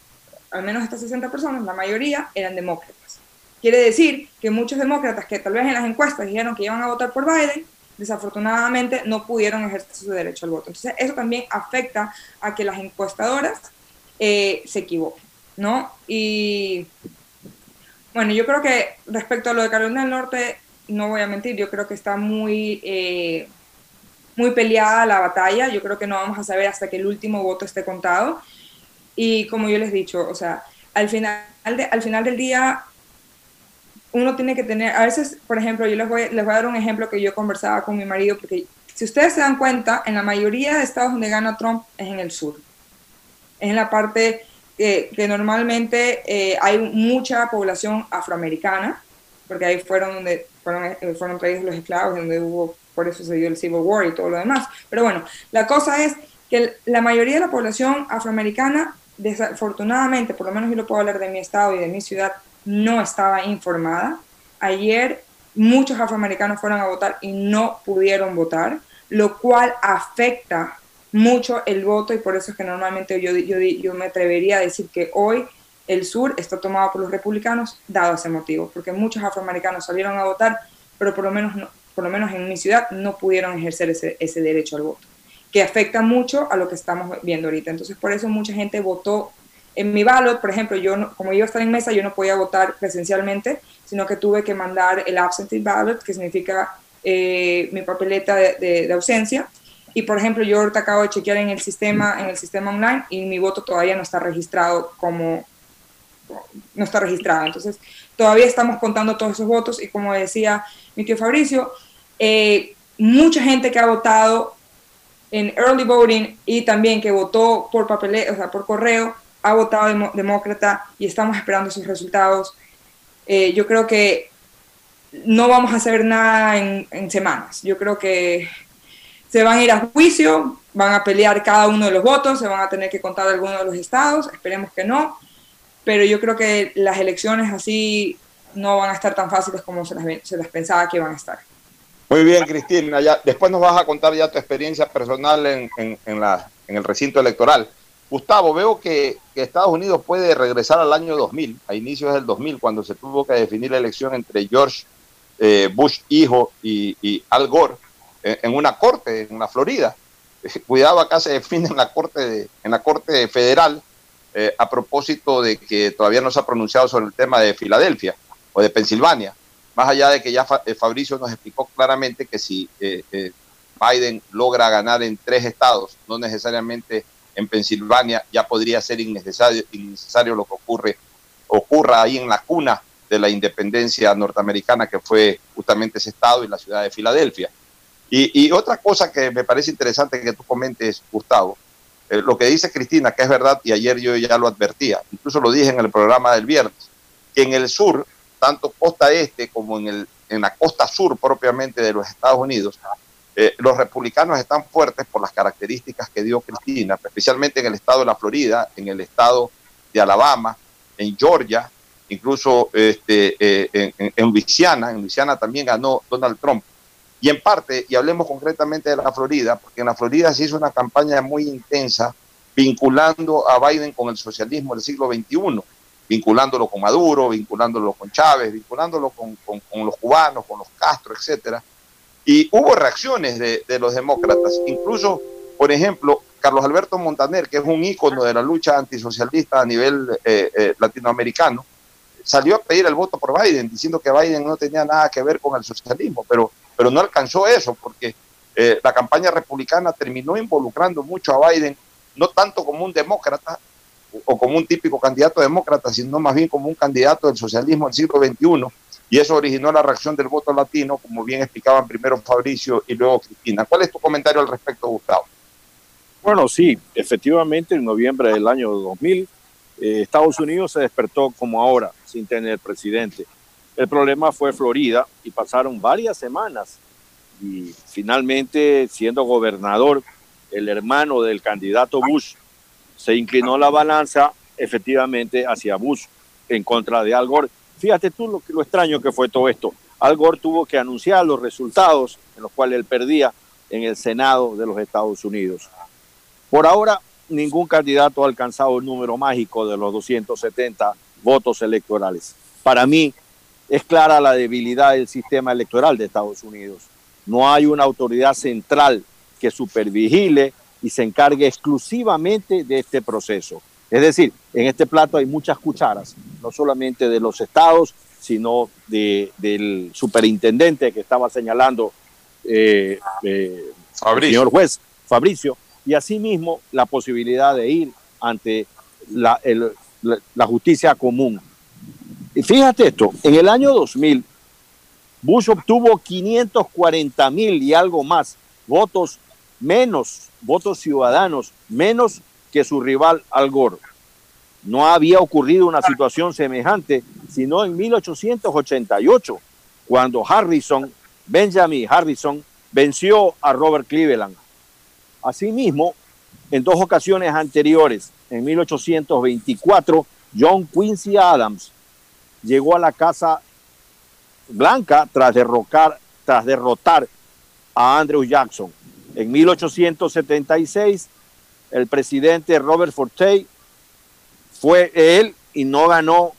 al menos estas 60 personas, la mayoría eran demócratas. Quiere decir que muchos demócratas que tal vez en las encuestas dijeron que iban a votar por Biden, desafortunadamente no pudieron ejercer su derecho al voto. Entonces eso también afecta a que las encuestadoras eh, se equivoquen, ¿no? Y bueno, yo creo que respecto a lo de Carolina del Norte, no voy a mentir, yo creo que está muy, eh, muy peleada la batalla, yo creo que no vamos a saber hasta que el último voto esté contado. Y como yo les he dicho, o sea, al final, de- al final del día, uno tiene que tener, a veces, por ejemplo, yo les voy, les voy a dar un ejemplo que yo conversaba con mi marido, porque si ustedes se dan cuenta, en la mayoría de estados donde gana Trump es en el sur. Es en la parte que, que normalmente eh, hay mucha población afroamericana, porque ahí fueron donde fueron, eh, fueron traídos los esclavos, donde hubo, por eso se dio el Civil War y todo lo demás. Pero bueno, la cosa es que la mayoría de la población afroamericana, desafortunadamente, por lo menos yo lo puedo hablar de mi estado y de mi ciudad, no estaba informada. Ayer muchos afroamericanos fueron a votar y no pudieron votar, lo cual afecta mucho el voto y por eso es que normalmente yo, yo, yo me atrevería a decir que hoy el sur está tomado por los republicanos dado ese motivo, porque muchos afroamericanos salieron a votar, pero por lo menos, no- por lo menos en mi ciudad no pudieron ejercer ese, ese derecho al voto, que afecta mucho a lo que estamos viendo ahorita. Entonces por eso mucha gente votó en mi ballot, por ejemplo, yo no- como iba a estar en mesa, yo no podía votar presencialmente, sino que tuve que mandar el absentee ballot, que significa eh, mi papeleta de, de- de ausencia. Y por ejemplo, yo ahorita acabo de chequear en el sistema, en el sistema online y mi voto todavía no está registrado como no está registrado. Entonces, todavía estamos contando todos esos votos y como decía mi tío Fabricio, eh, mucha gente que ha votado en early voting y también que votó por o sea, por correo, ha votado demo- demócrata y estamos esperando sus resultados. Eh, yo creo que no vamos a saber nada en, en semanas. Yo creo que se van a ir a juicio, van a pelear cada uno de los votos, se van a tener que contar algunos de los estados, esperemos que no, pero yo creo que las elecciones así no van a estar tan fáciles como se las, se las pensaba que iban a estar. Muy bien, Cristina. Ya, después nos vas a contar ya tu experiencia personal en, el recinto electoral. Gustavo, veo que, Estados Unidos puede regresar al año 2000, a inicios del 2000, cuando se tuvo que definir la elección entre George eh, Bush hijo y, y Al Gore eh, en una corte en la Florida. Cuidado, acá se define en la corte, de- en la corte federal eh, a propósito de que todavía no se ha pronunciado sobre el tema de Filadelfia o de Pensilvania. Más allá de que ya eh, Fabricio nos explicó claramente que si eh, eh, Biden logra ganar en tres estados, no necesariamente en Pensilvania, ya podría ser innecesario, innecesario lo que ocurre, ocurra ahí en la cuna de la independencia norteamericana, que fue justamente ese estado y la ciudad de Filadelfia. Y, otra cosa que me parece interesante que tú comentes, Gustavo, lo que dice Cristina, que es verdad, y ayer yo ya lo advertía, incluso lo dije en el programa del viernes, que en el sur, tanto costa este como en, el, en la costa sur propiamente de los Estados Unidos, eh, los republicanos están fuertes por las características que dio Cristina, especialmente en el estado de la Florida, en el estado de Alabama, en Georgia, incluso este, eh, en, en- Luisiana, en Luisiana también ganó Donald Trump. Y en parte, y hablemos concretamente de la Florida, porque en la Florida se hizo una campaña muy intensa vinculando a Biden con el socialismo del siglo XXI, vinculándolo con Maduro, vinculándolo con Chávez, vinculándolo con, con- los cubanos, con los Castro, etcétera. Y hubo reacciones de, de los demócratas, incluso, por ejemplo, Carlos Alberto Montaner, que es un ícono de la lucha antisocialista a nivel eh, eh, latinoamericano, salió a pedir el voto por Biden, diciendo que Biden no tenía nada que ver con el socialismo, pero, pero no alcanzó eso, porque eh, la campaña republicana terminó involucrando mucho a Biden, no tanto como un demócrata o- como un típico candidato demócrata, sino más bien como un candidato del socialismo del siglo XXI, y eso originó la reacción del voto latino, como bien explicaban primero Fabricio y luego Cristina. ¿Cuál es tu comentario al respecto, Gustavo? Bueno, sí, efectivamente, en noviembre del año 2000, eh, Estados Unidos se despertó como ahora, sin tener presidente. El problema fue Florida y pasaron varias semanas y finalmente, siendo gobernador, el hermano del candidato Bush, se inclinó la balanza efectivamente hacia Bush en contra de Al Gore. Fíjate tú lo, lo extraño que fue todo esto. Al Gore tuvo que anunciar los resultados en los cuales él perdía en el Senado de los Estados Unidos. Por ahora, ningún candidato ha alcanzado el número mágico de los 270 votos electorales. Para mí, es clara la debilidad del sistema electoral de Estados Unidos. No hay una autoridad central que supervigile y se encargue exclusivamente de este proceso. Es decir, en este plato hay muchas cucharas, no solamente de los estados, sino de, del superintendente que estaba señalando eh, eh, el señor juez Fabricio, y asimismo la posibilidad de ir ante la, el- la- la justicia común. Y fíjate esto, en el año 2000, Bush obtuvo 540 mil y algo más votos menos, votos ciudadanos, menos que su rival Al Gore. No había ocurrido una situación semejante, sino en 1888, cuando Harrison, Benjamin Harrison, venció a Robert Cleveland. Asimismo, en dos ocasiones anteriores, en 1824, John Quincy Adams llegó a la Casa Blanca tras derrocar, tras derrotar a Andrew Jackson. En 1876, el presidente Robert Fortey fue él y no ganó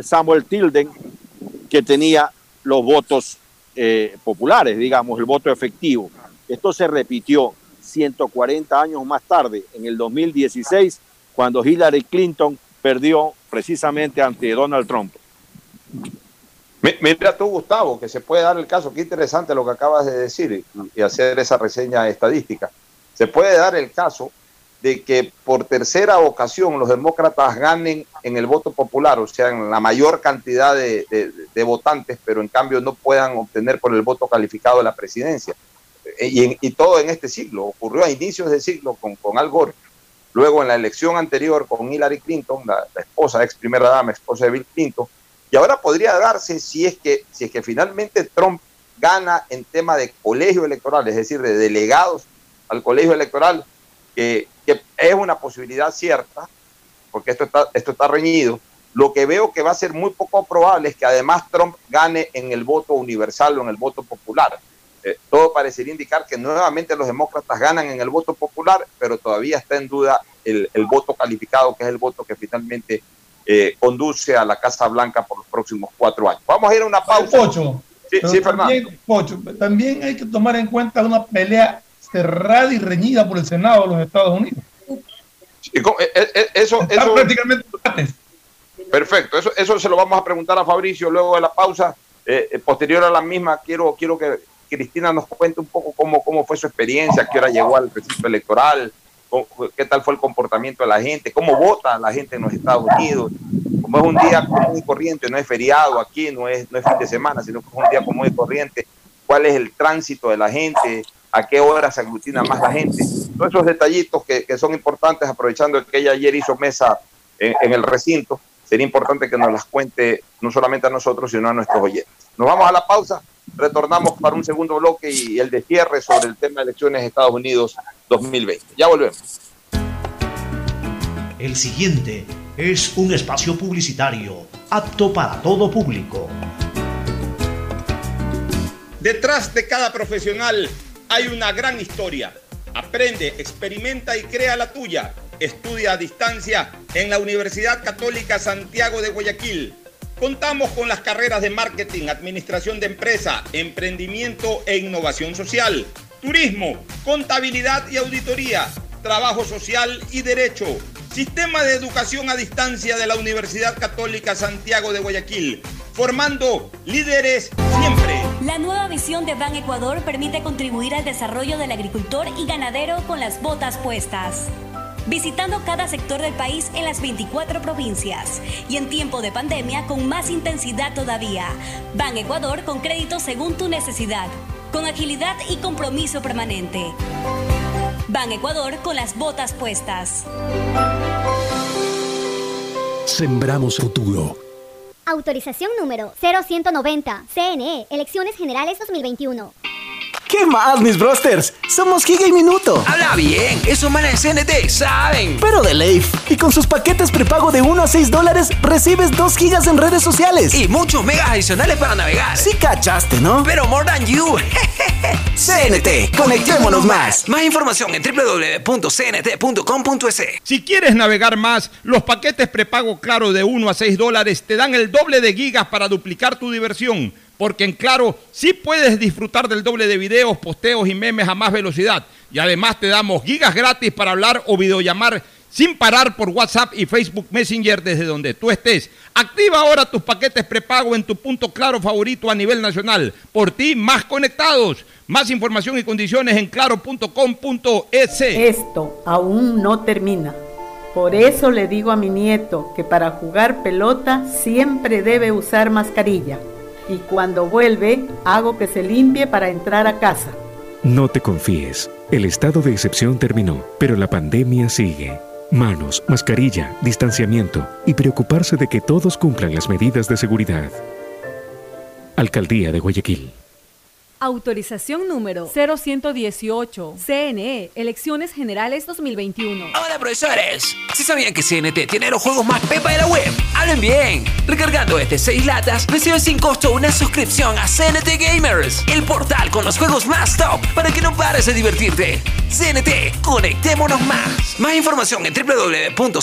Samuel Tilden, que tenía los votos eh, populares, digamos, el voto efectivo. Esto se repitió 140 años más tarde, en el 2016, cuando Hillary Clinton perdió precisamente ante Donald Trump. Mi- Mira tú, Gustavo, que se puede dar el caso, qué interesante lo que acabas de decir y, hacer esa reseña estadística. Se puede dar el caso de que por tercera ocasión los demócratas ganen en el voto popular, o sea, en la mayor cantidad de, votantes, pero en cambio no puedan obtener por el voto calificado de la presidencia. Eh, y todo en este siglo, ocurrió a inicios del siglo con, con Al Gore, luego en la elección anterior con Hillary Clinton, la, la esposa, ex primera dama, esposa de Bill Clinton, y ahora podría darse si es que, si es que finalmente Trump gana en tema de colegio electoral, es decir, de delegados al colegio electoral, que, es una posibilidad cierta, porque esto está, esto está reñido. Lo que veo que va a ser muy poco probable es que además Trump gane en el voto universal o en el voto popular. Eh, todo parecería indicar que nuevamente los demócratas ganan en el voto popular, pero todavía está en duda el, el voto calificado, que es el voto que finalmente eh, conduce a la Casa Blanca por los próximos cuatro años. Vamos a ir a una pausa. Pero sí, también, Pocho, también hay que tomar en cuenta una pelea cerrada y reñida por el Senado de los Estados Unidos. Eh, eh, eh, eso, eso, prácticamente perfecto, eso, eso se lo vamos a preguntar a Fabricio luego de la pausa. Eh, posterior a la misma, quiero, quiero que Cristina nos cuente un poco cómo, cómo fue su experiencia, a qué hora llegó al recinto electoral, qué tal fue el comportamiento de la gente, cómo vota la gente en los Estados Unidos. Como es un día común y corriente, no es feriado aquí, no es, no es fin de semana, sino que es un día común y corriente. ¿Cuál es el tránsito de la gente? ¿A qué hora se aglutina más la gente? Todos esos detallitos que, que son importantes, aprovechando que ella ayer hizo mesa en, en el recinto, sería importante que nos las cuente no solamente a nosotros, sino a nuestros oyentes. Nos vamos a la pausa, retornamos para un segundo bloque y el de cierre sobre el tema de elecciones de Estados Unidos 2020. Ya volvemos. El siguiente es un espacio publicitario apto para todo público. Detrás de cada profesional hay una gran historia. Aprende, experimenta y crea la tuya. Estudia a distancia en la Universidad Católica Santiago de Guayaquil. Contamos con las carreras de marketing, administración de empresa, emprendimiento e innovación social, turismo, contabilidad y auditoría, trabajo social y derecho. Sistema de educación a distancia de la Universidad Católica Santiago de Guayaquil, formando líderes siempre. La nueva visión de Ban Ecuador permite contribuir al desarrollo del agricultor y ganadero con las botas puestas. Visitando cada sector del país en las 24 provincias y en tiempo de pandemia con más intensidad todavía. Ban Ecuador con crédito según tu necesidad, con agilidad y compromiso permanente. Ban Ecuador con las botas puestas. Sembramos futuro. Autorización número 0190. CNE, Elecciones Generales 2021. ¿Qué más, mis brosters? Somos Giga y Minuto. Habla bien, esos manes de CNT saben. Pero de Leif. Y con sus paquetes prepago de 1 a 6 dólares, recibes 2 gigas en redes sociales. Y muchos megas adicionales para navegar. Sí cachaste, ¿no? Pero more than you. CNT, conectémonos más. Más información en www.cnt.com.es. Si quieres navegar más, los paquetes prepago Claro de 1 a 6 dólares te dan el doble de gigas para duplicar tu diversión. Porque en Claro sí puedes disfrutar del doble de videos, posteos y memes a más velocidad. Y además te damos gigas gratis para hablar o videollamar sin parar por WhatsApp y Facebook Messenger desde donde tú estés. Activa ahora tus paquetes prepago en tu punto claro favorito a nivel nacional. Por ti, más conectados. Más información y condiciones en claro.com.es. Esto aún no termina. Por eso le digo a mi nieto que para jugar pelota siempre debe usar mascarilla. Y cuando vuelve, hago que se limpie para entrar a casa. No te confíes. El estado de excepción terminó, pero la pandemia sigue. Manos, mascarilla, distanciamiento y preocuparse de que todos cumplan las medidas de seguridad. Alcaldía de Guayaquil. Autorización número 0118. CNE, Elecciones Generales 2021. Hola profesores, ¿sí sabían que CNT tiene los juegos más pepa de la web? Hablen bien, recargando este 6 latas, recibes sin costo una suscripción a CNT Gamers, el portal con los juegos más top para que no pares de divertirte. CNT, conectémonos más. Más información en www.cnt.com.es.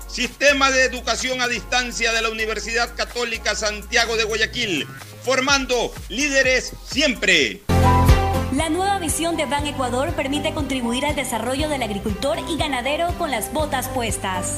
Sistema de Educación a Distancia de la Universidad Católica Santiago de Guayaquil, formando líderes siempre. La nueva visión de Ban Ecuador permite contribuir al desarrollo del agricultor y ganadero con las botas puestas.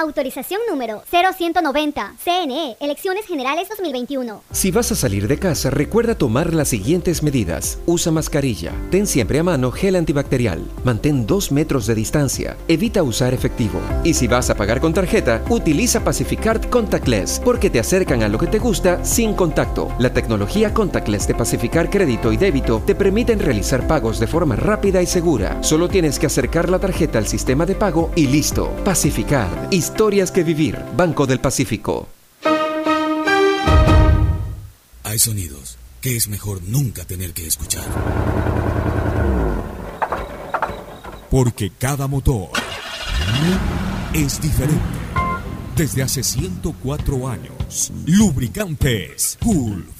Autorización número 0190. CNE, Elecciones Generales 2021. Si vas a salir de casa, recuerda tomar las siguientes medidas. Usa mascarilla. Ten siempre a mano gel antibacterial. Mantén dos metros de distancia. Evita usar efectivo. Y si vas a pagar con tarjeta, utiliza Pacificard Contactless, porque te acercan a lo que te gusta sin contacto. La tecnología Contactless de Pacificar Crédito y Débito te permiten realizar pagos de forma rápida y segura. Solo tienes que acercar la tarjeta al sistema de pago y listo. Pacificard. Historias que vivir. Banco del Pacífico. Hay sonidos que es mejor nunca tener que escuchar. Porque cada motor es diferente. Desde hace 104 años, Lubricantes Gulf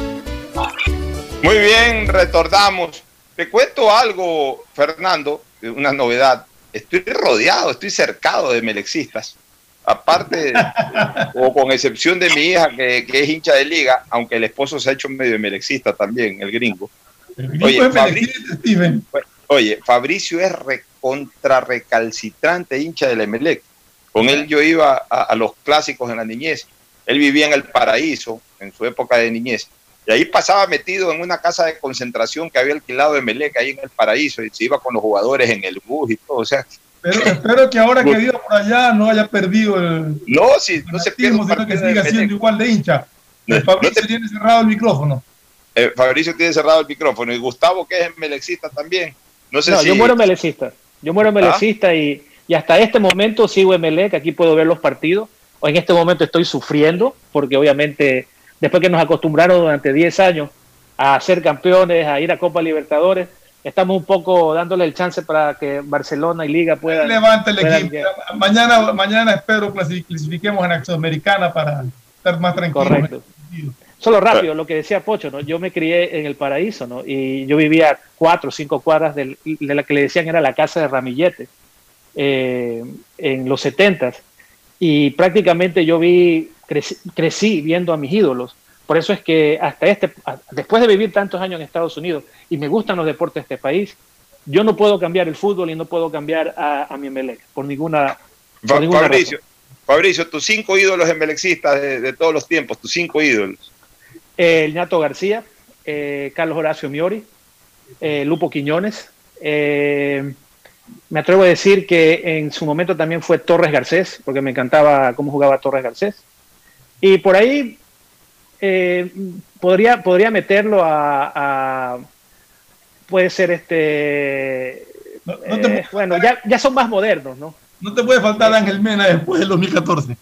Muy bien, retornamos. Te cuento algo, Fernando, una novedad. Estoy rodeado, estoy cercado de melexistas. Aparte, o con excepción de mi hija, que, que, es hincha de liga, aunque el esposo se ha hecho medio melexista también, el gringo. El gringo oye, es Fabricio, Steven. oye, Fabricio es contra recalcitrante hincha del Emelec. Con él yo iba a, a los clásicos en la niñez. Él vivía en el paraíso en su época de niñez y ahí pasaba metido en una casa de concentración que había alquilado de Meleca ahí en el paraíso y se iba con los jugadores en el bus y todo. O sea, pero espero que ahora que viva por allá no haya perdido el. No, si no se pierde. Sino que siga siendo igual de hincha. El Fabricio no te... tiene cerrado el micrófono. Eh, Fabricio tiene cerrado el micrófono. Y Gustavo, que es melexista también. No sé no, si. Yo muero melecista. Yo muero melecista ¿Ah? y, y, hasta este momento sigo en Melec. Aquí puedo ver los partidos. O en este momento estoy sufriendo porque obviamente después que nos acostumbraron durante 10 años a ser campeones, a ir a Copa Libertadores, estamos un poco dándole el chance para que Barcelona y Liga puedan... Levante el equipo. Mañana, mañana espero clasifiquemos en Acción Americana para estar más tranquilos. Correcto. Solo rápido, lo que decía Pocho, ¿no? Yo me crié en el paraíso, ¿no? Y yo vivía cuatro o cinco cuadras de, de la que le decían era la casa de Ramillete, eh, en los setentas. Y prácticamente yo vi crecí, crecí, viendo a mis ídolos. Por eso es que hasta este, después de vivir tantos años en Estados Unidos y me gustan los deportes de este país, yo no puedo cambiar el fútbol y no puedo cambiar a, a mi Emelec por ninguna, por ninguna Fabricio, razón. Fabricio, tus cinco ídolos emelecistas de, de, todos los tiempos, tus cinco ídolos. Eh, el Ñato García, eh, Carlos Horacio Miori, eh, Lupo Quiñones. eh, me atrevo a decir que en su momento también fue Torres Garcés, porque me encantaba cómo jugaba Torres Garcés. Y por ahí eh, podría, podría meterlo a, a, Puede ser este. No, no te, eh, bueno, ya, ya son más modernos, ¿no? No te puede faltar Ángel Mena después del 2014.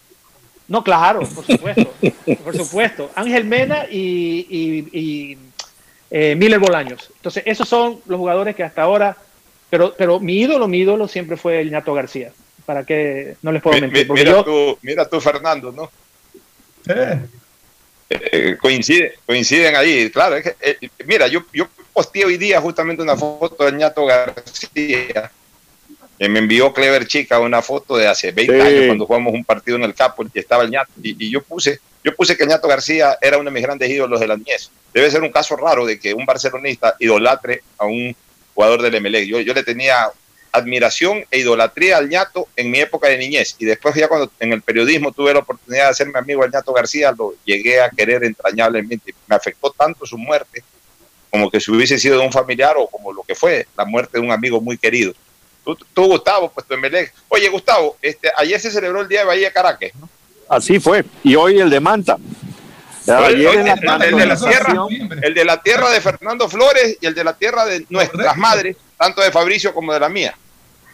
No, claro, por supuesto. por supuesto. Ángel Mena y, y, y eh, Miller Bolaños. Entonces, esos son los jugadores que hasta ahora. Pero, pero mi ídolo, mi ídolo siempre fue el Ñato García. ¿Para qué no les puedo mentir? Mira, yo, tú, mira tú, Fernando, ¿no? Eh. Eh, coincide, coinciden ahí, claro. Es que, eh, mira, yo, yo posteé hoy día justamente una foto de Ñato García. me envió Clever Chica una foto de hace 20 sí. años cuando jugamos un partido en el Capo y estaba el Ñato. Y, y, yo puse yo puse que Ñato García era uno de mis grandes ídolos de la niñez. Debe ser un caso raro de que un barcelonista idolatre a un jugador del MLE. Yo, yo le tenía admiración e idolatría al ñato en mi época de niñez. Y después ya cuando en el periodismo tuve la oportunidad de hacerme amigo del ñato García lo llegué a querer entrañablemente. Me afectó tanto su muerte como que si hubiese sido de un familiar o como lo que fue la muerte de un amigo muy querido. Tú, tú Gustavo pues tu MLE oye Gustavo este ayer se celebró el día de Bahía Caracas así fue. Y hoy el de Manta Ayer en la el, el de la tierra, el de la tierra de Fernando Flores y el de la tierra de nuestras madres, tanto de Fabricio como de la mía.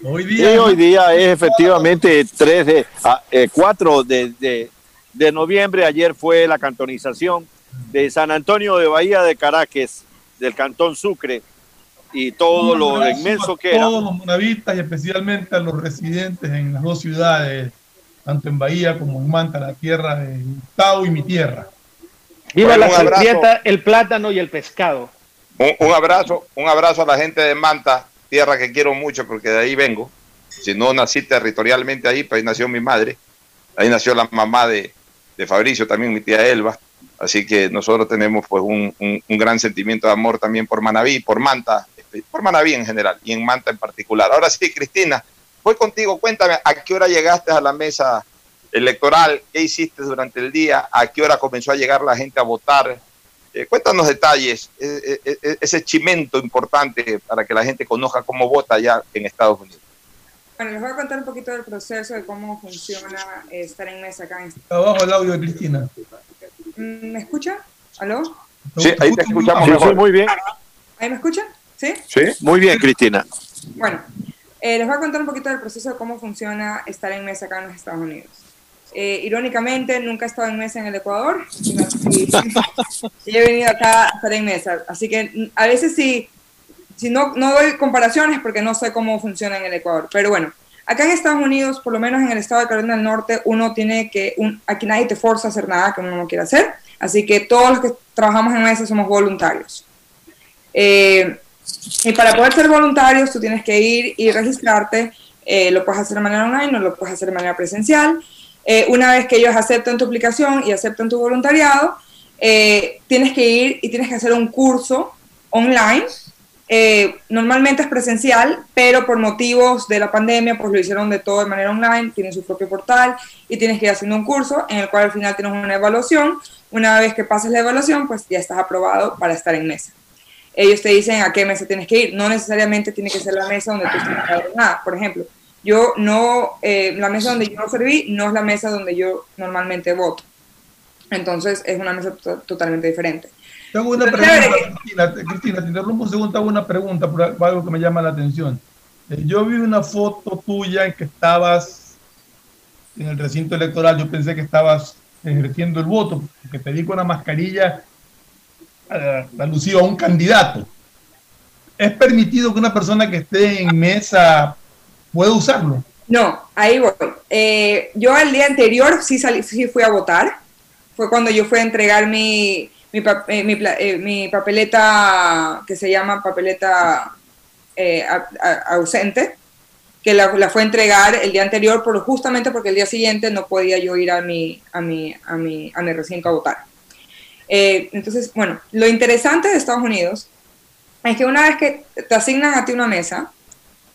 Hoy Sí, hoy día es efectivamente 3 de, ah, eh, 4 de, de- de noviembre. Ayer fue la cantonización de San Antonio de Bahía de Caracas, del Cantón Sucre, y todo Un lo inmenso que era. Todos los monavistas y especialmente a los residentes en las dos ciudades, tanto en Bahía como en Manta, la tierra de Gustavo y mi tierra. Viva Bueno, la salvieta, el plátano y el pescado. Un, un abrazo, un abrazo a la gente de Manta, tierra que quiero mucho porque de ahí vengo. Si no nací territorialmente ahí, pues ahí nació mi madre. Ahí nació la mamá de, de Fabricio, también mi tía Elba. Así que nosotros tenemos pues un, un- un gran sentimiento de amor también por Manaví, por Manta, por Manaví en general y en Manta en particular. Ahora sí, Cristina, voy contigo. Cuéntame, ¿a qué hora llegaste a la mesa electoral? ¿Qué hiciste durante el día? ¿A qué hora comenzó a llegar la gente a votar? Eh, cuéntanos detalles, eh, eh, eh, ese chimento importante para que la gente conozca cómo vota allá en Estados Unidos. Bueno, les voy a contar un poquito del proceso de cómo funciona eh, estar en mesa acá en Abajo el audio de Cristina. Mm, ¿Me escucha? ¿Aló? Sí, ahí te escuchamos Sí, mejor. sí, muy bien. ¿Ahí me escuchan? ¿Sí? Sí, muy bien, Cristina. Bueno, eh, les voy a contar un poquito del proceso de cómo funciona estar en mesa acá en los Estados Unidos. Eh, irónicamente, nunca he estado en mesa en el Ecuador y, he venido acá a estar en mesa. Así que mm, a veces sí, si no, no doy comparaciones porque no sé cómo funciona en el Ecuador. Pero bueno, acá en Estados Unidos, por lo menos en el estado de Carolina del Norte, uno tiene que, aquí nadie te forza a hacer nada que uno no quiera hacer. Así que todos los que trabajamos en mesa somos voluntarios. Eh, y para poder ser voluntarios, tú tienes que ir y registrarte. eh, lo puedes hacer de manera online o lo puedes hacer de manera presencial. Eh, una vez que ellos acepten tu aplicación y acepten tu voluntariado, eh, tienes que ir y tienes que hacer un curso online. Eh, normalmente es presencial, pero por motivos de la pandemia, pues lo hicieron de todo de manera online, tienen su propio portal y tienes que ir haciendo un curso en el cual al final tienes una evaluación. Una vez que pases la evaluación, pues ya estás aprobado para estar en mesa ellos te dicen a qué mesa tienes que ir. No necesariamente tiene que ser la mesa donde tú estás nada. Por ejemplo, yo no, eh, la mesa donde yo serví no es la mesa donde yo normalmente voto. Entonces es una mesa to- totalmente diferente. Tengo una pregunta, Cristina, te- Cristina, te interrumpo un segundo, tengo una pregunta por algo que me llama la atención. Eh, Yo vi una foto tuya en que estabas en el recinto electoral, yo pensé que estabas ejerciendo el voto, porque te vi con una mascarilla alusiva a un candidato. ¿Es permitido que una persona que esté en mesa pueda usarlo? No, ahí voy. Eh, yo el día anterior sí, salí, sí fui a votar. Fue cuando yo fui a entregar mi, mi, eh, eh, mi papeleta, que se llama papeleta eh, ausente, que la, la fue a entregar el día anterior, por, justamente porque el día siguiente no podía yo ir a mi, a mi, a mi, a mi recinto a votar. Entonces, bueno, lo interesante de Estados Unidos es que una vez que te asignan a ti una mesa,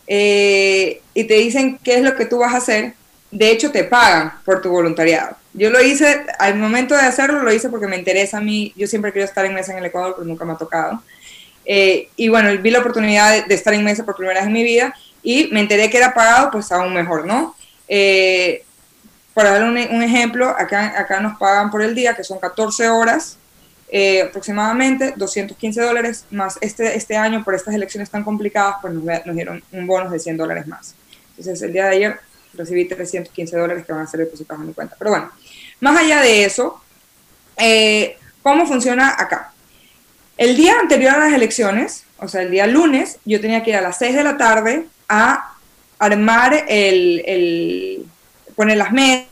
eh, y te dicen qué es lo que tú vas a hacer, de hecho te pagan por tu voluntariado. Yo lo hice, al momento de hacerlo, lo hice porque me interesa a mí, yo siempre quiero estar en mesa en el Ecuador, pero nunca me ha tocado. Eh, y bueno, vi la oportunidad de, de estar en mesa por primera vez en mi vida y me enteré que era pagado, pues aún mejor, ¿no? Eh, para dar un, un ejemplo, acá, acá nos pagan por el día, que son 14 horas, eh, aproximadamente 215 dólares, más este, este año por estas elecciones tan complicadas, pues nos, dieron un bonus de 100 dólares más. Entonces el día de ayer recibí 315 dólares que van a ser depositados en mi cuenta. Pero bueno, más allá de eso, eh, ¿cómo funciona acá? El día anterior a las elecciones, o sea, el día lunes, yo tenía que ir a las 6 de la tarde a armar el, el poner las mesas,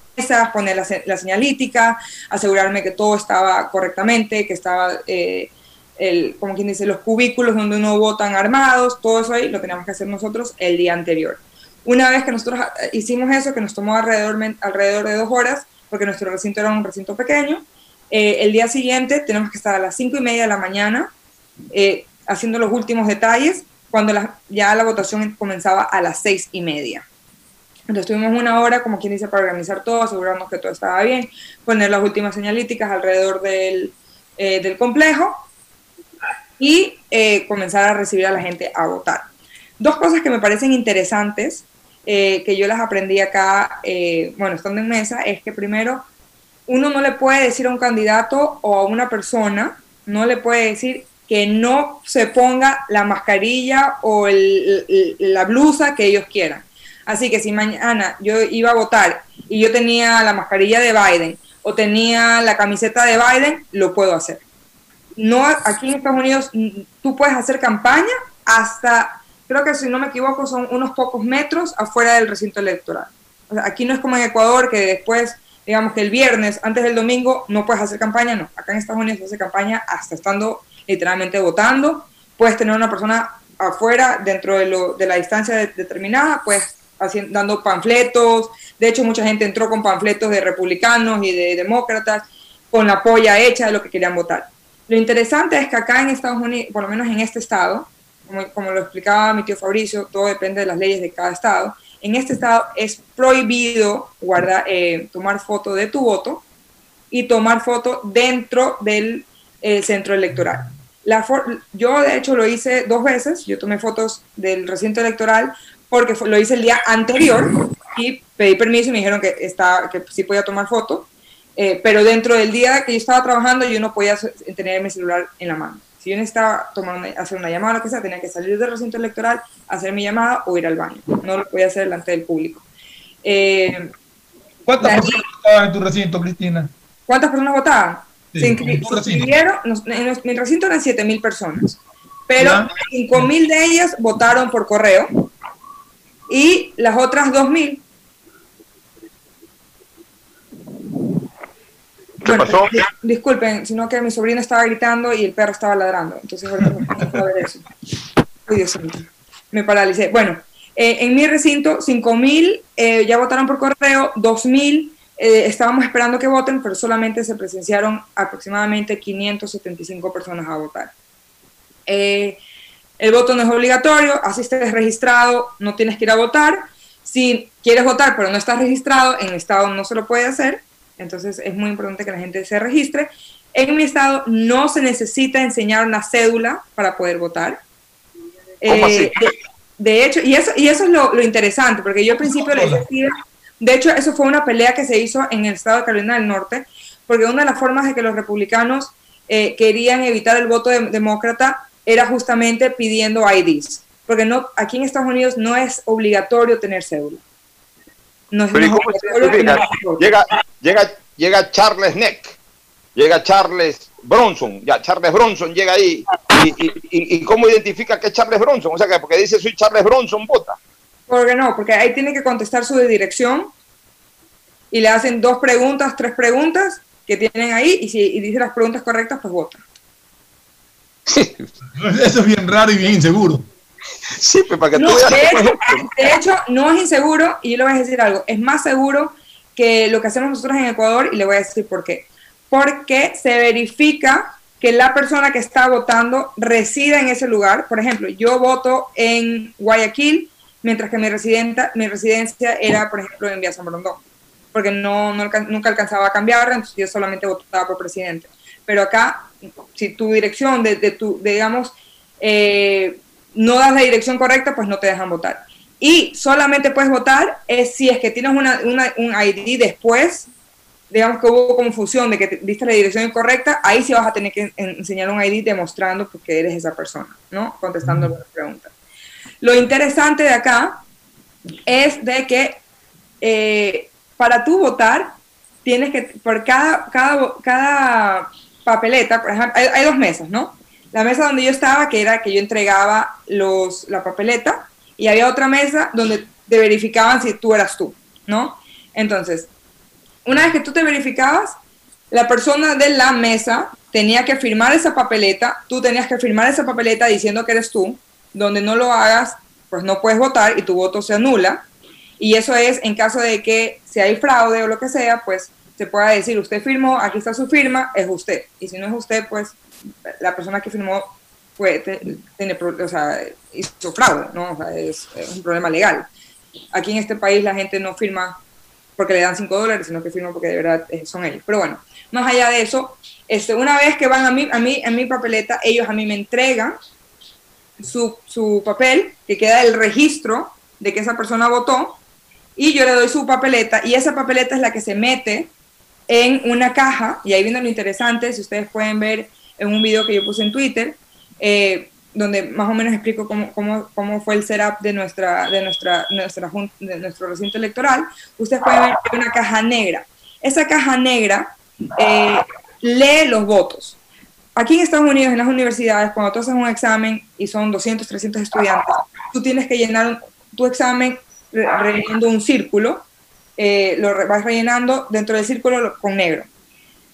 poner la, la señalítica, asegurarme que todo estaba correctamente, que estaba, eh, el, como quien dice, los cubículos donde uno votan armados, todo eso ahí lo teníamos que hacer nosotros el día anterior. Una vez que nosotros eh, hicimos eso, que nos tomó alrededor, alrededor de dos horas, porque nuestro recinto era un recinto pequeño, eh, el día siguiente tenemos que estar a las cinco y media de la mañana eh, haciendo los últimos detalles, cuando la- ya la votación comenzaba a las seis y media. Entonces tuvimos una hora, como quien dice, para organizar todo, asegurarnos que todo estaba bien, poner las últimas señalíticas alrededor del, eh, del complejo y eh, comenzar a recibir a la gente a votar. Dos cosas que me parecen interesantes, eh, que yo las aprendí acá, eh, bueno, estando en mesa, es que primero uno no le puede decir a un candidato o a una persona, no le puede decir que no se ponga la mascarilla o la blusa que ellos quieran. Así que si mañana yo iba a votar y yo tenía la mascarilla de Biden o tenía la camiseta de Biden, lo puedo hacer. No, aquí en Estados Unidos mm, tú puedes hacer campaña hasta, creo que si no me equivoco, son unos pocos metros afuera del recinto electoral. Aquí no es como en Ecuador, que después, digamos que el viernes, antes del domingo, no puedes hacer campaña, no. Acá en Estados Unidos se hace campaña hasta estando literalmente votando. Puedes tener una persona afuera, dentro de, lo- de la distancia de- determinada, pues haciendo, dando panfletos. De hecho, mucha gente entró con panfletos de republicanos y de demócratas, con la polla hecha de lo que querían votar. Lo interesante es que acá en Estados Unidos, por lo menos en este estado, como, como lo explicaba mi tío Fabricio, todo depende de las leyes de cada estado. En este estado es prohibido guardar, eh, tomar foto de tu voto y tomar foto dentro del eh, centro electoral. La yo de hecho lo hice dos veces, yo tomé fotos del recinto electoral porque lo hice el día anterior y pedí permiso y me dijeron que, estaba, que sí podía tomar foto, eh, pero dentro del día que yo estaba trabajando yo no podía tener mi celular en la mano. Si yo necesitaba tomar una- hacer una llamada o lo que sea, tenía que salir del recinto electoral, hacer mi llamada o ir al baño. No lo podía hacer delante del público. Eh, ¿Cuántas ahí- personas estaban en tu recinto, Cristina? ¿Cuántas personas votaban? Sí, se inscribieron, en mi recinto eran 7 mil personas, pero Ya. 5 mil de ellas votaron por correo y las otras 2 mil. ¿Qué pasó? di- disculpen, sino que mi sobrino estaba gritando y el perro estaba ladrando, entonces ahorita no puedo ver eso. Dios santo, me paralicé. Bueno, eh, en mi recinto, 5 mil eh, ya votaron por correo, 2 mil eh, estábamos esperando que voten, pero solamente se presenciaron aproximadamente 575 personas a votar. Eh, el voto no es obligatorio, así estés registrado, no tienes que ir a votar. Si quieres votar pero no estás registrado, en mi estado no se lo puede hacer, entonces es muy importante que la gente se registre. En mi estado no se necesita enseñar una cédula para poder votar. ¿Cómo así? Eh, de, de hecho, y eso, y eso es lo, lo interesante, porque yo al principio le decía, de hecho, eso fue una pelea que se hizo en el estado de Carolina del Norte, porque una de las formas de que los republicanos eh, querían evitar el voto de- demócrata era justamente pidiendo IDs, porque no, aquí en Estados Unidos no es obligatorio tener cédula. No es, Pero ¿y no es cómo se obligatorio tener. Llega, llega, llega Charles Neck, llega Charles Bronson, ya Charles Bronson llega ahí. ¿Y, y, y- y cómo identifica que es Charles Bronson? O sea, que porque dice soy Charles Bronson, vota. Porque no, porque ahí tiene que contestar su dirección y le hacen dos preguntas, tres preguntas que tienen ahí y si y dice las preguntas correctas, pues vota. Eso es bien raro y bien inseguro. Sí, pues para que No, tú veas. de, hecho, de hecho, no es inseguro y yo le voy a decir algo, es más seguro que lo que hacemos nosotros en Ecuador y le voy a decir por qué. Porque se verifica que la persona que está votando reside en ese lugar. Por ejemplo, yo voto en Guayaquil, mientras que mi, residenta, mi residencia era, por ejemplo, en Villa San Borondón, porque no, nunca alcanzaba a cambiar, entonces yo solamente votaba por presidente. Pero acá, si tu dirección, de, de tu, de, digamos, eh, no das la dirección correcta, pues no te dejan votar. Y solamente puedes votar es si es que tienes una, una- un ID después, digamos que hubo confusión de que te- diste la dirección incorrecta, ahí sí vas a tener que en- enseñar un ID demostrando que eres esa persona, ¿no? Contestando las preguntas. Lo interesante de acá es de que eh, para tú votar, tienes que, por cada, cada, cada papeleta, por ejemplo, hay, dos mesas, ¿no? La mesa donde yo estaba, que era que yo entregaba los, la papeleta, y había otra mesa donde te verificaban si tú eras tú, ¿no? Entonces, una vez que tú te verificabas, la persona de la mesa tenía que firmar esa papeleta, tú tenías que firmar esa papeleta diciendo que eres tú, donde no lo hagas, pues no puedes votar y tu voto se anula. Y eso es en caso de que si hay fraude o lo que sea, pues se pueda decir, usted firmó, aquí está su firma, es usted. Y si no es usted, pues la persona que firmó fue, te- tiene, pro- o sea, hizo fraude, ¿no? O sea, es, un problema legal. Aquí en este país la gente no firma porque le dan 5 dólares, sino que firma porque de verdad eh, son ellos. Pero bueno, más allá de eso, este, una vez que van a mí, a mí, a mi papeleta, ellos a mí me entregan su, su papel, que queda el registro de que esa persona votó, y yo le doy su papeleta, y esa papeleta es la que se mete en una caja, y ahí viene lo interesante, si ustedes pueden ver en un video que yo puse en Twitter, eh, donde más o menos explico cómo, cómo, cómo, fue el setup de, nuestra, de, nuestra, nuestra, de nuestro recinto electoral, ustedes pueden ver una caja negra. Esa caja negra eh, lee los votos. Aquí en Estados Unidos, en las universidades, cuando tú haces un examen y son 200, 300 estudiantes, tú tienes que llenar tu examen rellenando un círculo, eh, lo vas rellenando dentro del círculo con negro.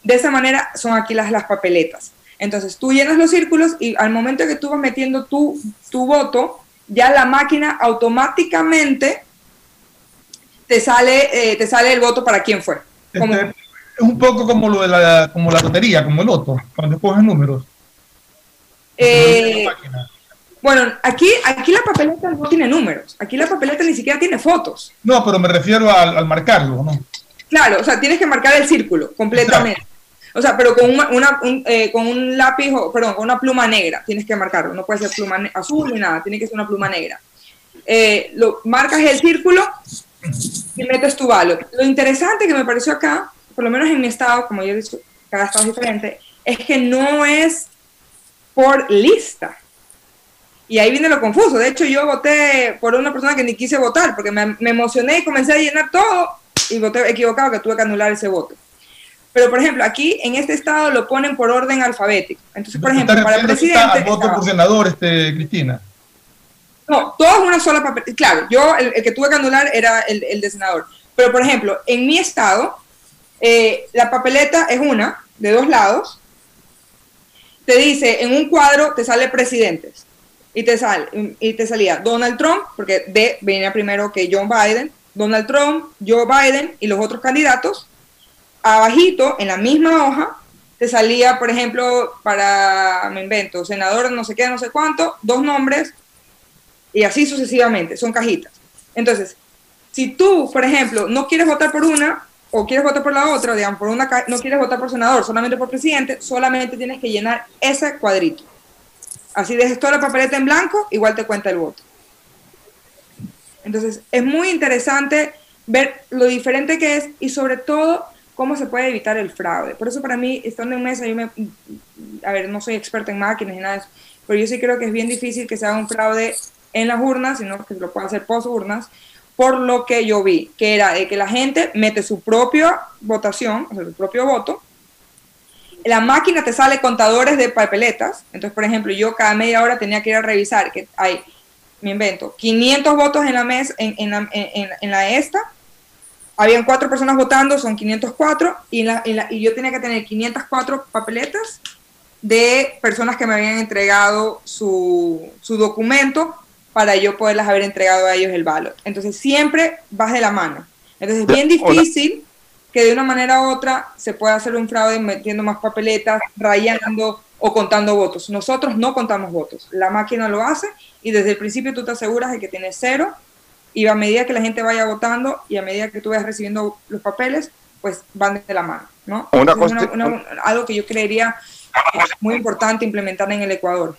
De esa manera son aquí las, las papeletas. Entonces tú llenas los círculos y al momento que tú vas metiendo tu, tu voto, ya la máquina automáticamente te sale, eh, te sale el voto para quién fue. Como, Este, es un poco como lo de la, como la lotería, como el loto, cuando coges números. eh, bueno, aquí, aquí la papeleta no tiene números. Aquí la papeleta ni siquiera tiene fotos. No, pero me refiero al, al marcarlo, ¿no? Claro, o sea, tienes que marcar el círculo completamente. O sea, pero con, una, una- un, eh, con un lápiz, o, perdón, con una pluma negra tienes que marcarlo. No puede ser pluma azul ni nada, tiene que ser una pluma negra. Eh, lo, marcas el círculo y metes tu balo. Lo interesante que me pareció acá, por lo menos en mi estado, como yo he dicho, cada estado es diferente, es que no es por lista. Y ahí viene lo confuso. De hecho, yo voté por una persona que ni quise votar, porque me, me emocioné y comencé a llenar todo y voté equivocado, que tuve que anular ese voto. Pero, por ejemplo, aquí en este estado lo ponen por orden alfabético. Entonces, por ejemplo, para refiriéndote presidente... voto estaba- por senador, este, Cristina. no, todo es una sola papel. Claro, yo el, el que tuve que anular era el, el de senador. Pero, por ejemplo, en mi estado, eh, la papeleta es una, de dos lados. Te dice, en un cuadro te sale presidentes. Y te, sale, y te salía Donald Trump, porque D venía primero que John Biden, Donald Trump, Joe Biden y los otros candidatos. Abajito, en la misma hoja, te salía, por ejemplo, para, me invento, senador no sé qué, no sé cuánto, dos nombres, y así sucesivamente, son cajitas. Entonces, si tú, por ejemplo, no quieres votar por una o quieres votar por la otra, digamos, por una no quieres votar por senador, solamente por presidente, solamente tienes que llenar ese cuadrito. Así dejes toda la papeleta en blanco, igual te cuenta el voto. Entonces, es muy interesante ver lo diferente que es y sobre todo cómo se puede evitar el fraude. Por eso para mí, estando en mesa, yo me, a ver, no soy experta en máquinas ni nada de eso, pero yo sí creo que es bien difícil que se haga un fraude en las urnas, sino que se lo pueda hacer post urnas, por lo que yo vi, que era de que la gente mete su propia votación, o sea, su propio voto, la máquina te sale contadores de papeletas, entonces, por ejemplo, yo cada media hora tenía que ir a revisar que hay, me invento, 500 votos en la mesa, en, en la, en- la esta, habían cuatro personas votando, son 504, y, la- y la- y yo tenía que tener 504 papeletas de personas que me habían entregado su, su documento para yo poderlas haber entregado a ellos el ballot. Entonces siempre vas de la mano. Entonces es bien difícil que de una manera u otra se pueda hacer un fraude metiendo más papeletas, rayando o contando votos. Nosotros no contamos votos, la máquina lo hace y desde el principio tú te aseguras de que tienes cero y a medida que la gente vaya votando y a medida que tú vayas recibiendo los papeles, pues van de la mano, ¿no? Una Entonces, cosa- una- una- algo que yo creería muy importante implementar en el Ecuador.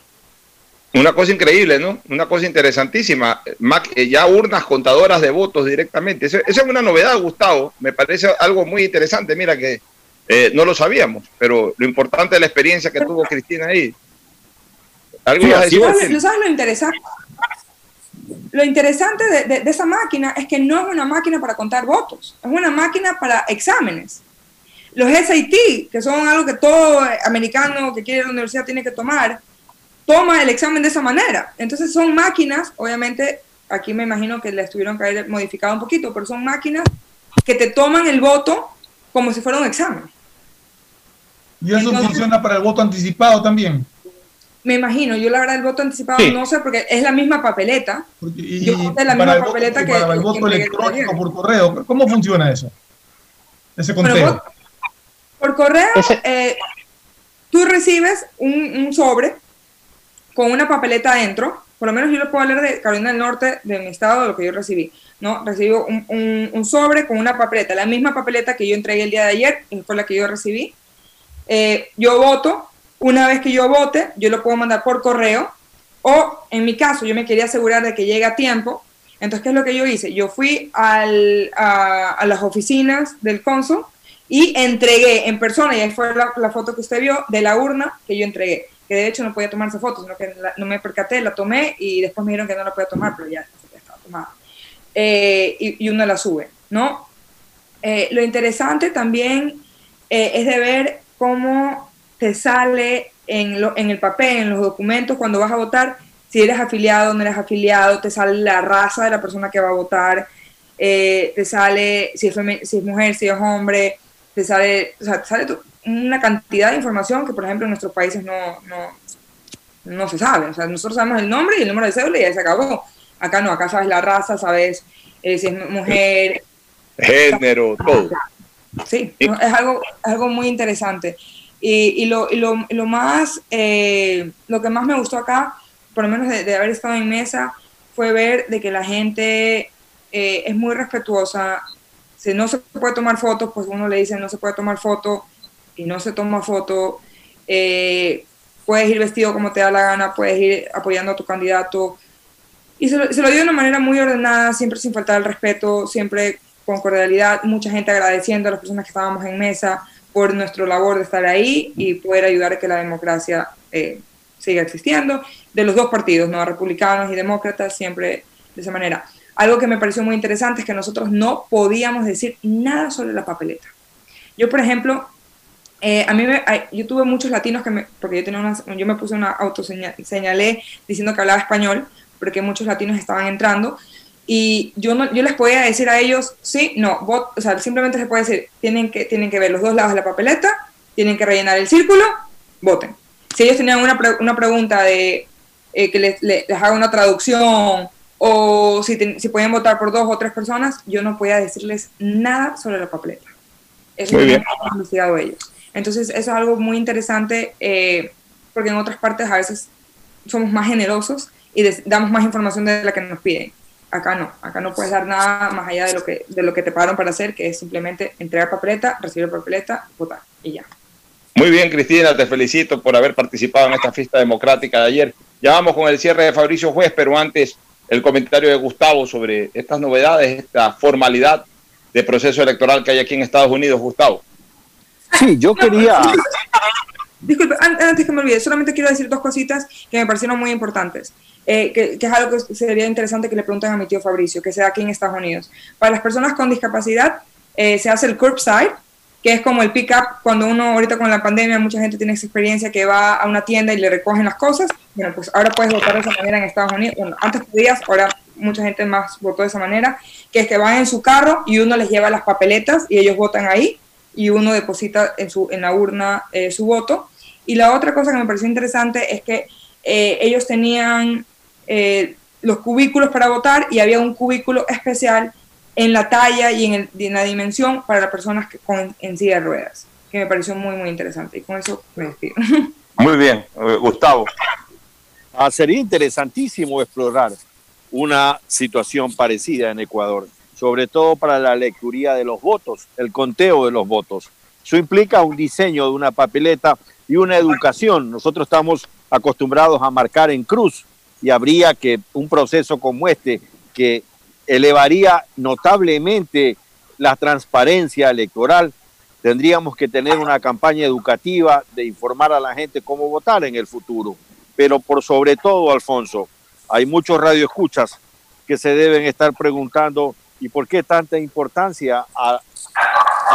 Una cosa increíble, ¿no? Una cosa interesantísima. Ma- eh, Ya urnas contadoras de votos directamente. Eso, eso es una novedad, Gustavo. Me parece algo muy interesante. Mira que eh, no lo sabíamos, pero lo importante es la experiencia que tuvo Cristina ahí. Algo a decir, ¿Sabes, Martín? ¿Sabes lo interesante? Lo interesante de, de- de esa máquina es que no es una máquina para contar votos, es una máquina para exámenes. Los SAT, que son algo que todo americano que quiere ir a la universidad tiene que tomar, toma el examen de esa manera. Entonces son máquinas, obviamente, aquí me imagino que les tuvieron que haber modificado un poquito, pero son máquinas que te toman el voto como si fuera un examen. Y eso Entonces- funciona para el voto anticipado también. Me imagino, yo la verdad el voto anticipado Sí. no sé porque es la misma papeleta. Y yo voté la misma voto, papeleta que, para el voto electrónico por correo. ¿Cómo funciona eso? Ese conteo. Por correo, eh, tú recibes un, un sobre con una papeleta adentro. Por lo menos yo lo puedo hablar de Carolina del Norte, de mi estado, de lo que yo recibí. ¿no? Recibo un, un- un sobre con una papeleta, la misma papeleta que yo entregué el día de ayer, y fue la que yo recibí. Eh, yo voto. Una vez que yo vote, yo lo puedo mandar por correo. O en mi caso, yo me quería asegurar de que llegue a tiempo. Entonces, ¿qué es lo que yo hice? Yo fui al- a, a las oficinas del cónsul y entregué en persona, y ahí fue la, la foto que usted vio, de la urna que yo entregué, que de hecho no podía tomarse fotos, sino que no me percaté, la tomé y después me dijeron que no la podía tomar, pero ya, estaba tomada. Eh, y, uno la sube, ¿no? Eh, lo interesante también eh, es de ver cómo te sale en, lo- en el papel, en los documentos, cuando vas a votar, si eres afiliado o no eres afiliado, te sale la raza de la persona que va a votar, eh, te sale si es, si es mujer, si es hombre, te sale, o sea, te sale tu- una cantidad de información que, por ejemplo, en nuestros países no, no, no se sabe. O sea, nosotros sabemos el nombre y el número de cédula y ya se acabó. Acá no, acá sabes la raza, sabes eh, si es mujer, Género, todo. Sí, es algo, es algo muy interesante. Y, y lo, y lo, lo más, eh, lo que más me gustó acá, por lo menos de, de haber estado en mesa, fue ver de que la gente eh, es muy respetuosa. Si no se puede tomar fotos, pues uno le dice no se puede tomar foto y no se toma foto. Eh, puedes ir vestido como te da la gana, puedes ir apoyando a tu candidato. Y se lo, se lo dio de una manera muy ordenada, siempre sin faltar el respeto, siempre con cordialidad, mucha gente agradeciendo a las personas que estábamos en mesa por nuestra labor de estar ahí y poder ayudar a que la democracia eh, siga existiendo, de los dos partidos, ¿no? republicanos y demócratas, siempre de esa manera. Algo que me pareció muy interesante es que nosotros no podíamos decir nada sobre la papeleta. Yo, por ejemplo, eh, a mí me, yo tuve muchos latinos que me, porque yo tenía una, yo me puse una autoseñalé diciendo que hablaba español, porque muchos latinos estaban entrando y yo no, yo les podía decir a ellos sí, no, vot, o sea, simplemente se puede decir tienen que tienen que ver los dos lados de la papeleta, tienen que rellenar el círculo, voten. Si ellos tenían una, pre- una pregunta de eh, que les, les, les haga una traducción o si, ten- si podían votar por dos o tres personas, yo no podía decirles nada sobre la papeleta. Eso Muy lo bien. han investigado ellos. Entonces, eso es algo muy interesante eh, porque en otras partes a veces somos más generosos y damos más información de la que nos piden. Acá no, acá no puedes dar nada más allá de lo que, de lo que te pagaron para hacer, que es simplemente entregar papeleta, recibir papeleta, votar y ya. Muy bien, Cristina, te felicito por haber participado en esta fiesta democrática de ayer. Ya vamos con el cierre de Fabricio Juez, pero antes el comentario de Gustavo sobre estas novedades, esta formalidad de proceso electoral que hay aquí en Estados Unidos, Gustavo. Sí, yo quería... Disculpe, an- antes que me olvide, solamente quiero decir dos cositas que me parecieron muy importantes, eh, que, que es algo que sería interesante que le pregunten a mi tío Fabricio, que sea aquí en Estados Unidos. Para las personas con discapacidad eh, se hace el curbside, que es como el pick-up cuando uno ahorita con la pandemia, mucha gente tiene esa experiencia que va a una tienda y le recogen las cosas. Bueno, pues ahora puedes votar de esa manera en Estados Unidos. Bueno, antes podías, ahora mucha gente más votó de esa manera, que es que van en su carro y uno les lleva las papeletas y ellos votan ahí y uno deposita en, su, en la urna eh, su voto. Y la otra cosa que me pareció interesante es que eh, ellos tenían eh, los cubículos para votar y había un cubículo especial en la talla y en, el- y en la dimensión para las personas que, con, en silla de ruedas, que me pareció muy, muy interesante. Y con eso me despido. Muy bien, Gustavo. Ah, sería interesantísimo explorar una situación parecida en Ecuador, sobre todo para la lecturía de los votos, el conteo de los votos. Eso implica un diseño de una papeleta y una educación. Nosotros estamos acostumbrados a marcar en cruz y habría que un proceso como este que elevaría notablemente la transparencia electoral, tendríamos que tener una campaña educativa de informar a la gente cómo votar en el futuro. Pero por sobre todo, Alfonso, hay muchos radioescuchas que se deben estar preguntando ¿y por qué tanta importancia a,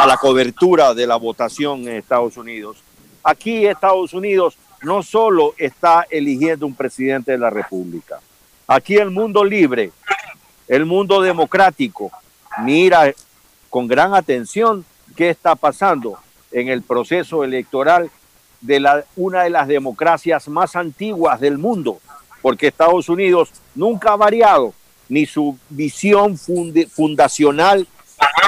la cobertura de la votación en Estados Unidos? Aquí Estados Unidos no solo está eligiendo un presidente de la República, aquí el mundo libre, el mundo democrático, mira con gran atención qué está pasando en el proceso electoral de la, una de las democracias más antiguas del mundo, porque Estados Unidos nunca ha variado ni su visión fundacional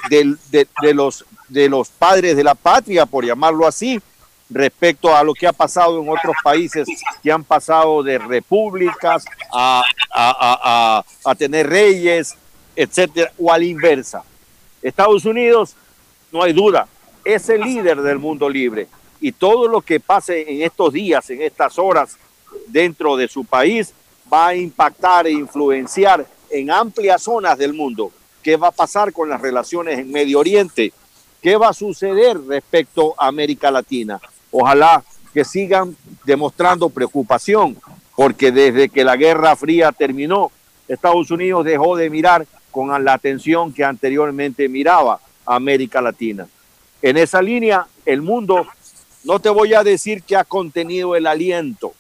de, los, de los padres de la patria, por llamarlo así, respecto a lo que ha pasado en otros países que han pasado de repúblicas a- a- a- a tener reyes, etcétera, o a la inversa. Estados Unidos, no hay duda, es el líder del mundo libre y todo lo que pase en estos días, en estas horas dentro de su país, va a impactar e influenciar en amplias zonas del mundo. ¿Qué va a pasar con las relaciones en Medio Oriente? ¿Qué va a suceder respecto a América Latina? Ojalá que sigan demostrando preocupación, porque desde que la Guerra Fría terminó, Estados Unidos dejó de mirar con la atención que anteriormente miraba a América Latina. En esa línea, el mundo, no te voy a decir que ha contenido el aliento.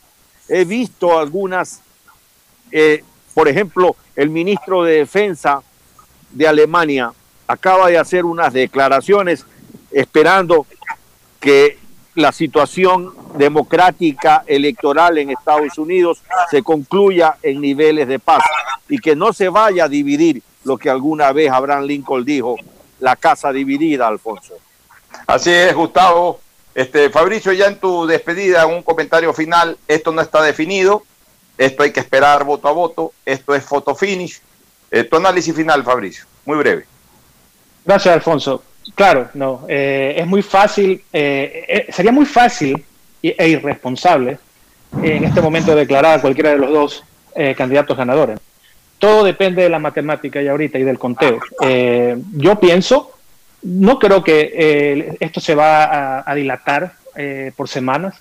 He visto algunas, eh, por ejemplo, el ministro de Defensa de Alemania acaba de hacer unas declaraciones esperando que la situación democrática electoral en Estados Unidos se concluya en niveles de paz y que no se vaya a dividir lo que alguna vez Abraham Lincoln dijo, la casa dividida, Alfonso. Así es, Gustavo. Este, Fabricio, ya en tu despedida, un comentario final, esto no está definido, esto hay que esperar voto a voto, esto es photo finish. Eh, tu análisis final, Fabricio, muy breve. Gracias, Alfonso. Claro, no, eh, es muy fácil, eh, eh, sería muy fácil e irresponsable en este momento declarar a cualquiera de los dos candidatos ganadores. Todo depende de la matemática y ahorita y del conteo. yo pienso, no creo que esto se va a, dilatar por semanas.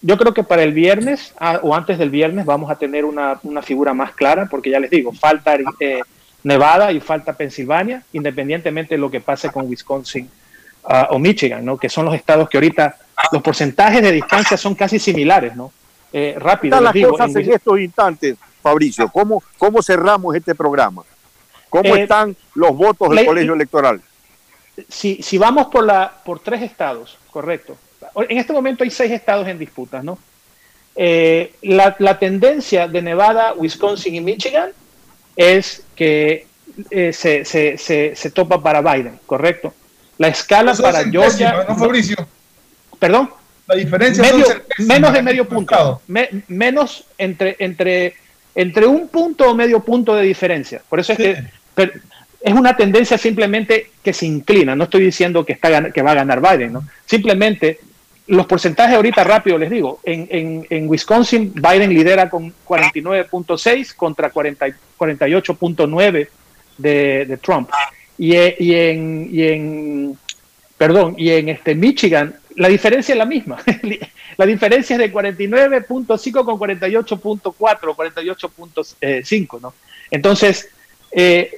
Yo creo que para el viernes ah, o antes del viernes vamos a tener una, una figura más clara, porque ya les digo, falta Nevada y falta Pensilvania, independientemente de lo que pase con Wisconsin ah, o Michigan, ¿no? que son los estados que ahorita los porcentajes de distancia son casi similares. ¿no? Eh, rápido. las cosas en, estos instantes, Fabricio? ¿Cómo, cómo cerramos este programa? ¿Cómo eh, están los votos del colegio electoral? Si, si vamos por, la, por tres estados, correcto. En este momento hay seis estados en disputas, ¿no? Eh, la, la tendencia de Nevada, Wisconsin y Michigan es que eh, se, se, se, topa para Biden, ¿correcto? La escala para Georgia... ¿no, Fabricio? ¿Perdón? La diferencia menos de medio punto. menos entre, entre, entre un punto o medio punto de diferencia. Por eso es que es una tendencia simplemente que se inclina. No estoy diciendo que, está, que va a ganar Biden, ¿no? Simplemente los porcentajes ahorita rápido les digo, en, en, Wisconsin Biden lidera con 49.6 contra 48.9 de, de, Trump. Y, y, en, y en, perdón, y en este Michigan la diferencia es la misma. la diferencia es de 49.5 con 48.4, 48.5, ¿no? Entonces, eh,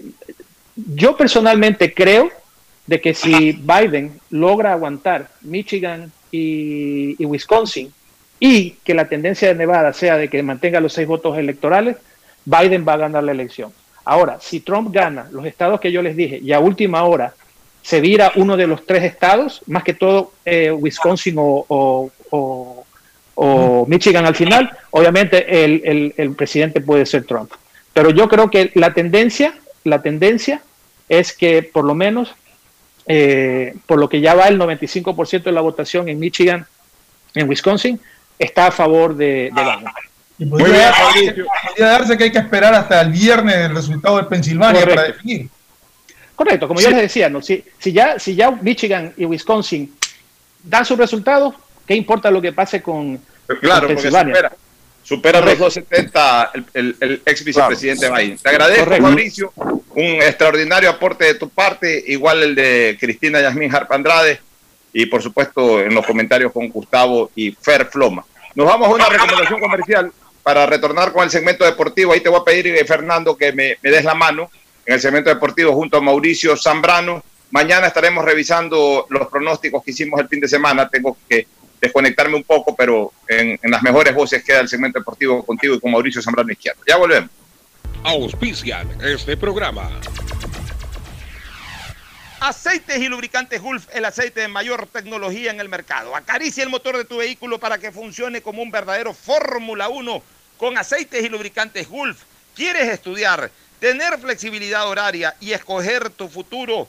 yo personalmente creo de que si Biden logra aguantar Michigan, y, Wisconsin, y que la tendencia de Nevada sea de que mantenga los seis votos electorales, Biden va a ganar la elección. Ahora, si Trump gana los estados que yo les dije y a última hora se vira uno de los tres estados, más que todo eh, Wisconsin o, Michigan al final, obviamente el, el, presidente puede ser Trump. Pero yo creo que la tendencia, la tendencia es que por lo menos eh, por lo que ya va el 95% de la votación en Michigan, en Wisconsin, está a favor de, de Muy podría, darse que hay que esperar hasta el viernes el resultado de Pensilvania para definir. Correcto, como yo les decía, ¿no? si, si, ya, si ya Michigan y Wisconsin dan sus resultados, ¿qué importa lo que pase con, claro, Pensilvania? Supera los 270 el, el, ex vicepresidente Biden. Te agradezco, Mauricio. Un extraordinario aporte de tu parte, igual el de Cristina Yasmín Harp Andrade y por supuesto en los comentarios con Gustavo y Fer Floma. Nos vamos a una recomendación comercial para retornar con el segmento deportivo. Ahí te voy a pedir, eh, Fernando, que me, me des la mano en el segmento deportivo junto a Mauricio Zambrano. Mañana estaremos revisando los pronósticos que hicimos el fin de semana. Tengo que desconectarme un poco, pero en, las mejores voces queda el segmento deportivo contigo y con Mauricio Zambrano Izquierdo. Ya volvemos. Auspician este programa. Aceites y lubricantes Gulf, el aceite de mayor tecnología en el mercado. Acaricia el motor de tu vehículo para que funcione como un verdadero Fórmula 1 con aceites y lubricantes Gulf. ¿Quieres estudiar, tener flexibilidad horaria y escoger tu futuro?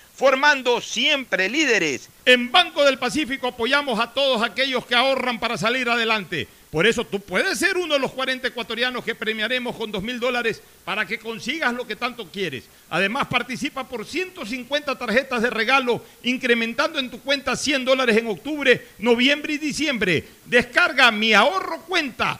formando siempre líderes. En Banco del Pacífico apoyamos a todos aquellos que ahorran para salir adelante. Por eso tú puedes ser uno de los 40 ecuatorianos que premiaremos con 2 mil dólares para que consigas lo que tanto quieres. Además, participa por 150 tarjetas de regalo, incrementando en tu cuenta 100 dólares en octubre, noviembre y diciembre. Descarga mi ahorro cuenta.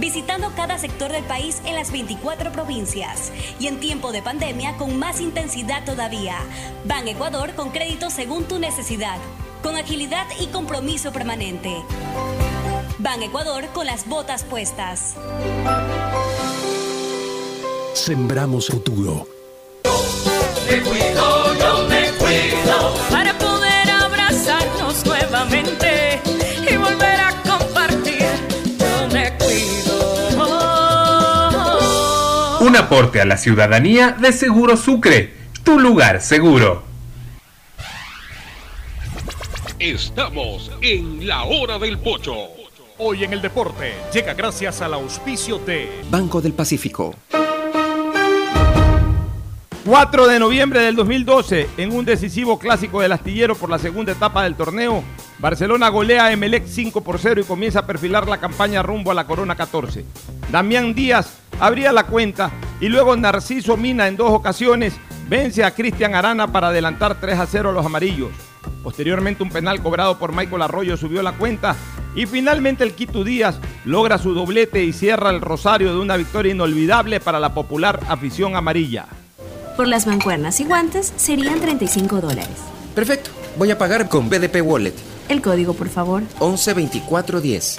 Visitando cada sector del país en las 24 provincias y en tiempo de pandemia con más intensidad todavía. Ban Ecuador con crédito según tu necesidad, con agilidad y compromiso permanente. Ban Ecuador con las botas puestas. Sembramos futuro. Me cuido, yo Un aporte a la ciudadanía de Seguro Sucre, tu lugar seguro. Estamos en la hora del pocho. Hoy en el deporte llega gracias al auspicio de Banco del Pacífico. 4 de noviembre del 2012, en un decisivo clásico del astillero por la segunda etapa del torneo, Barcelona golea a Emelec 5 por 0 y comienza a perfilar la campaña rumbo a la Corona 14. Damián Díaz abría la cuenta y luego Narciso Mina en dos ocasiones vence a Cristian Arana para adelantar 3 a 0 a los amarillos. Posteriormente un penal cobrado por Michael Arroyo subió la cuenta y finalmente el Quito Díaz logra su doblete y cierra el rosario de una victoria inolvidable para la popular afición amarilla. Por las mancuernas y guantes serían 35 dólares. Perfecto. Voy a pagar con BDP Wallet. El código, por favor. 112410.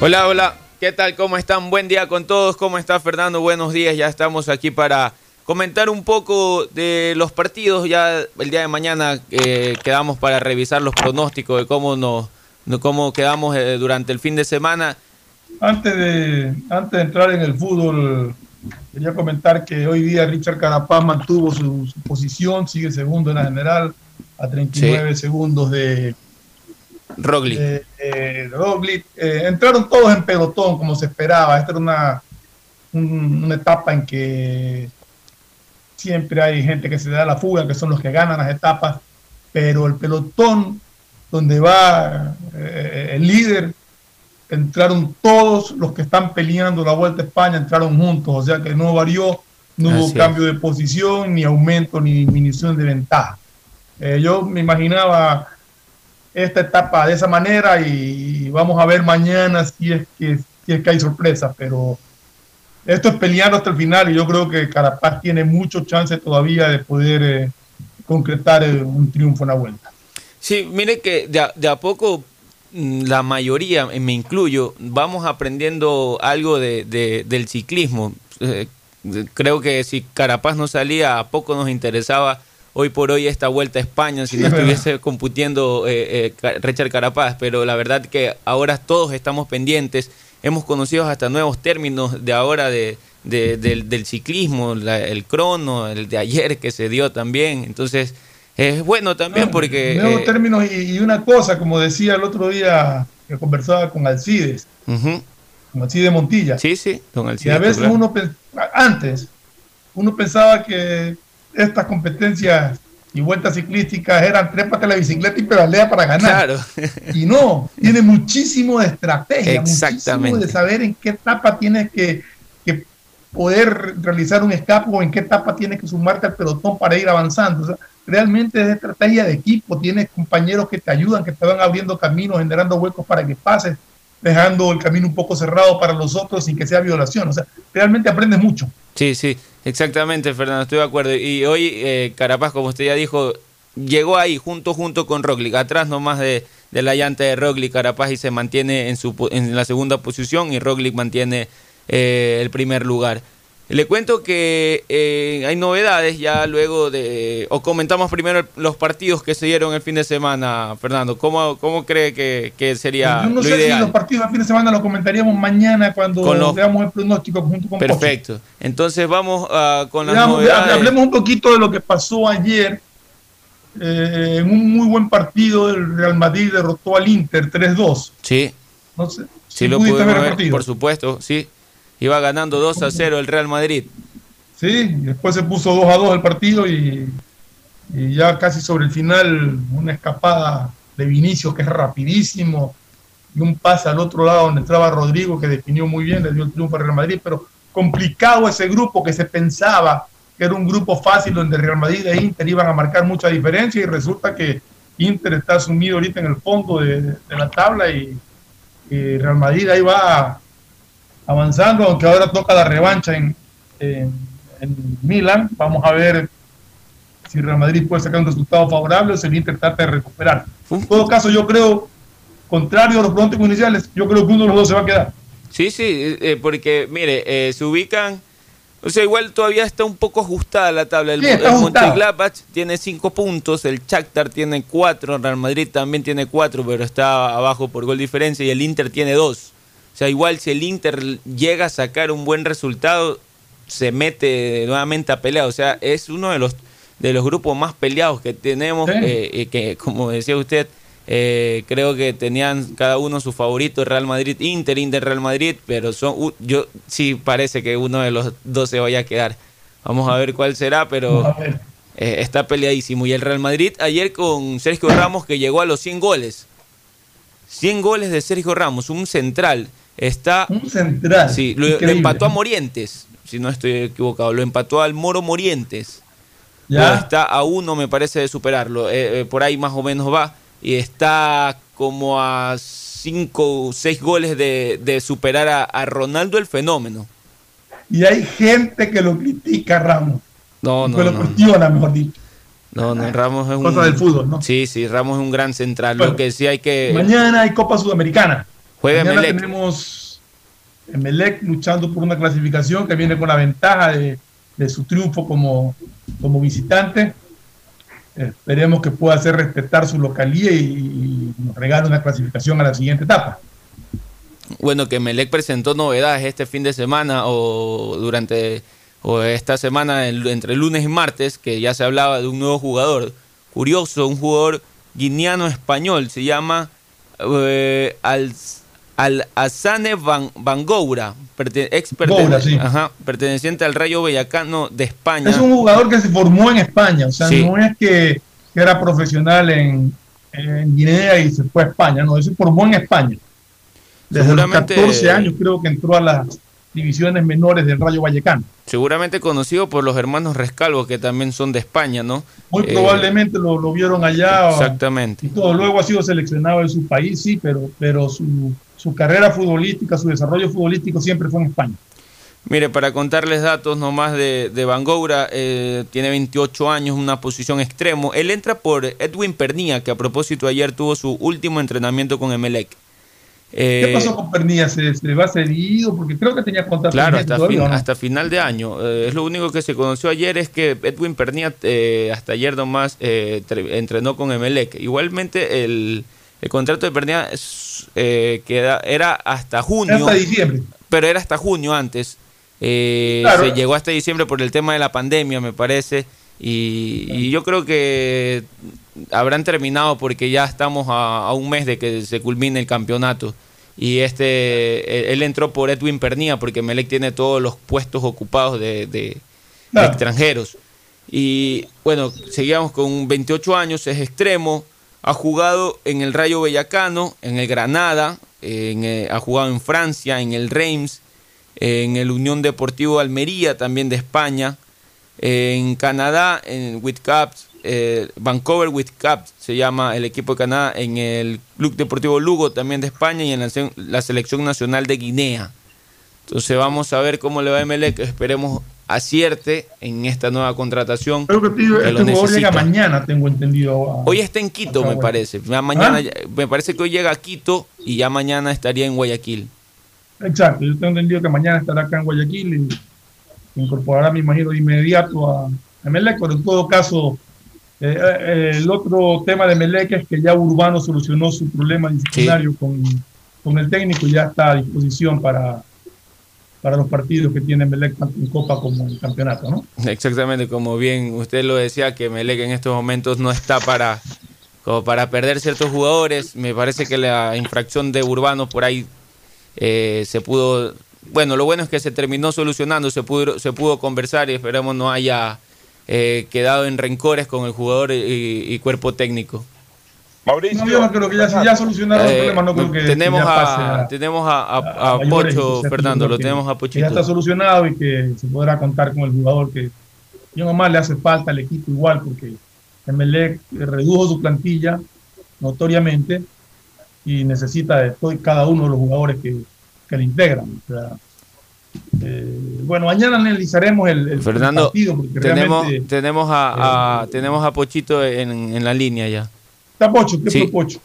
Hola, hola, ¿qué tal? ¿Cómo están? Buen día con todos. ¿Cómo está Fernando? Buenos días. Ya estamos aquí para comentar un poco de los partidos. Ya el día de mañana eh, quedamos para revisar los pronósticos de cómo nos, cómo quedamos eh, durante el fin de semana. Antes de, antes de entrar en el fútbol, Quería comentar que hoy día Richard Carapaz mantuvo su, posición, sigue segundo en la general, a 39 segundos de Roglic. Eh, entraron todos en pelotón, como se esperaba. Esta era una, una etapa en que siempre hay gente que se da la fuga, que son los que ganan las etapas, pero el pelotón donde va eh, el líder entraron todos los que están peleando la Vuelta a España, entraron juntos, o sea que no varió, no hubo cambio de posición, ni aumento, ni disminución de ventaja. Eh, yo me imaginaba esta etapa de esa manera y vamos a ver mañana si es que, si es que hay sorpresas, pero esto es peleando hasta el final y yo creo que Carapaz tiene mucho chance todavía de poder eh, concretar eh, un triunfo en la vuelta. Sí, mire que de a poco Mm, la mayoría, me incluyo, vamos aprendiendo algo de, del ciclismo. Eh, creo que si Carapaz no salía, a poco nos interesaba hoy por hoy esta vuelta a España si no estuviese computiendo eh, eh, Richard Carapaz, pero la verdad que ahora todos estamos pendientes, hemos conocido hasta nuevos términos de ahora de, del, ciclismo, el crono, el de ayer que se dio también, entonces es bueno también porque... Nuevos eh, términos y, una cosa, como decía el otro día que conversaba con Alcides, con Alcides Montilla. Sí, sí, don Alcides. Y a veces uno, antes, uno pensaba que estas competencias y vueltas ciclísticas eran trépate la bicicleta y pedalea para ganar. Claro. Y no, tiene muchísimo de estrategia, muchísimo Exactamente. de saber en qué etapa tienes que, que poder realizar un escape o en qué etapa tienes que sumarte al pelotón para ir avanzando. O sea, realmente es estrategia de equipo, tienes compañeros que te ayudan, que te van abriendo caminos, generando huecos para que pases, dejando el camino un poco cerrado para los otros sin que sea violación. O sea, realmente aprendes mucho. Sí, sí, exactamente, Fernando, estoy de acuerdo. Y hoy eh, Carapaz, como usted ya dijo, llegó ahí junto junto con Roglic, atrás nomás de, de la llanta de Roglic, Carapaz y se mantiene en, su, en la segunda posición y Roglic mantiene eh, el primer lugar. Le cuento que eh, hay novedades ya luego de... O comentamos primero los partidos que se dieron el fin de semana, Fernando. ¿Cómo, cómo cree que, que sería no lo sé si los partidos del fin de semana los comentaríamos mañana cuando los- veamos el pronóstico junto con Pocho. Perfecto. Entonces vamos ah, con las Veamos, novedades. hablemos un poquito de lo que pasó ayer. Eh, en un muy buen partido, el Real Madrid derrotó al Inter 3-2. Sí. No sé. Sí, si lo pudimos ver el ver, partido. por supuesto, sí. Iba ganando 2 a 0 el Real Madrid. Sí, después se puso 2 a 2 el partido y, ya casi sobre el final una escapada de Vinicio que es rapidísimo y un pase al otro lado donde entraba Rodrigo que definió muy bien, le dio el triunfo al Real Madrid, pero complicado ese grupo que se pensaba que era un grupo fácil donde Real Madrid e Inter iban a marcar mucha diferencia y resulta que Inter está sumido ahorita en el fondo de, de la tabla y, y Real Madrid ahí va avanzando, aunque ahora toca la revancha en, en, en Milán. Vamos a ver si Real Madrid puede sacar un resultado favorable o si el Inter trata de recuperar. En todo caso, yo creo, contrario a los pronósticos iniciales, yo creo que uno de los dos se va a quedar. Sí, sí, eh, eh, porque mire, eh, se ubican, o sea, igual todavía está un poco ajustada la tabla. El, Sí, el tiene 5 puntos, el Shakhtar tiene 4, Real Madrid también tiene 4, pero está abajo por gol diferencia y el Inter tiene 2. O sea, igual si el Inter llega a sacar un buen resultado, se mete nuevamente a pelear. O sea, es uno de los de los grupos más peleados que tenemos, Sí. eh, eh, que como decía usted, eh, creo que tenían cada uno su favorito, Real Madrid, Inter, Inter, Real Madrid, pero son yo sí parece que uno de los dos se vaya a quedar. Vamos a ver cuál será, pero eh, está peleadísimo. Y el Real Madrid ayer con Sergio Ramos que llegó a los 100 goles. 100 goles de Sergio Ramos, un central. Está Un central. Sí, lo, lo empató a Morientes, si no estoy equivocado. Lo empató al Moro Morientes. Ya. Está a uno, me parece, de superarlo. Eh, eh, por ahí más o menos va. Y está como a cinco o seis goles de, de superar a, a Ronaldo el fenómeno. Y hay gente que lo critica Ramos, No, que no, lo no. cuestiona, mejor dicho. No, no, Ramos es un. Cosa del fútbol, ¿no? Sí, sí, Ramos es un gran central. Bueno, Lo que sí hay que. Mañana hay Copa Sudamericana. Juega Mañana Emelec. tenemos Emelec luchando por una clasificación que viene con la ventaja de, de su triunfo como, como visitante. Esperemos que pueda hacer respetar su localía y, y nos regale una clasificación a la siguiente etapa. Bueno, que Melec presentó novedades este fin de semana o durante o esta semana entre lunes y martes, que ya se hablaba de un nuevo jugador. Curioso, un jugador guineano español, se llama eh, Al, Al Asane Van, ex pertene- Goura, sí. ajá, perteneciente al Rayo Vallecano de España. Es un jugador que se formó en España, o sea, Sí. no es que, que era profesional en, en Guinea y se fue a España, no, se formó en España. Desde los Seguramente- 14 años creo que entró a las divisiones menores del Rayo Vallecano. Seguramente conocido por los hermanos Rescalvo, que también son de España, ¿no? Muy Eh, probablemente lo, lo vieron allá. o- Exactamente. y todo. Luego ha sido seleccionado en su país, sí, pero, pero su, su carrera futbolística, su desarrollo futbolístico siempre fue en España. Mire, para contarles datos nomás de, de Van Goura, eh, tiene 28 años, una posición extremo. Él entra por Edwin Pernía, que a propósito ayer tuvo su último entrenamiento con Emelec. Eh, ¿Qué pasó con Pernilla? ¿Se, se va cedido? Porque creo que tenía contrato Claro, hasta, todavía, fin- hasta final de año. Eh, es lo único que se conoció ayer es que Edwin Pernía eh, hasta ayer nomás eh, tre- entrenó con Emelec. Igualmente el, el contrato de Pernía es, eh, queda- era hasta junio. Hasta diciembre. Pero era hasta junio antes. Eh, Claro. Se llegó hasta diciembre por el tema de la pandemia, me parece. Y, y yo creo que habrán terminado porque ya estamos a, a un mes de que se culmine el campeonato. Y este, él- él entró por Edwin Pernía porque Melec tiene todos los puestos ocupados de, de- extranjeros. Y bueno, seguíamos con 28 años, es extremo, ha jugado en el Rayo Bellacano, en el Granada, eh, ha jugado en Francia, en el Reims, en el Unión Deportivo Almería, también de España, en Canadá, en Whitcaps, eh, Vancouver Whitcaps se llama el equipo de Canadá, en el Club Deportivo Lugo también de España y en la Selección Nacional de Guinea. Entonces vamos a ver cómo le va a Emelec, esperemos acierte en esta nueva contratación. Creo que tío, que este lo llega mañana, tengo entendido. a- Hoy está en Quito, me parece. Ya mañana, ¿Ah? me parece que hoy llega a Quito y ya mañana estaría en Guayaquil. Exacto, yo tengo entendido que mañana estará acá en Guayaquil y se incorporará, me imagino, de inmediato a a Emelec, pero en todo caso, eh, eh, el otro tema de Emelec es que ya Urbano solucionó su problema disciplinario con, con el técnico y ya está a disposición para, para los partidos que tiene Emelec tanto en Copa como en Campeonato, ¿no? Exactamente, como bien usted lo decía, que Melec en estos momentos no está para, como para perder ciertos jugadores. Me parece que la infracción de Urbano por ahí eh, se pudo. Bueno, lo bueno es que se terminó solucionando, se pudo, se pudo conversar y esperemos no haya eh, quedado en rencores con el jugador y, y cuerpo técnico. Mauricio. No, yo no creo que ya, si ya solucionaron el Eh, problema, no creo que, tenemos que ya pase a, tenemos a, a- a a mayores Pocho Fernando, lo tenemos a que ya Pochito. está solucionado y que se podrá contar con el jugador que yo nomás le hace falta al equipo igual porque Emelec redujo su plantilla notoriamente y necesita de todo y cada uno de los jugadores que, que le integran. O sea, eh, bueno, mañana analizaremos el, el Fernando, partido porque tenemos, realmente Eh, tenemos, a, a- tenemos a Pochito en, en la línea ya. Está Pocho, ¿qué Sí. Pocho?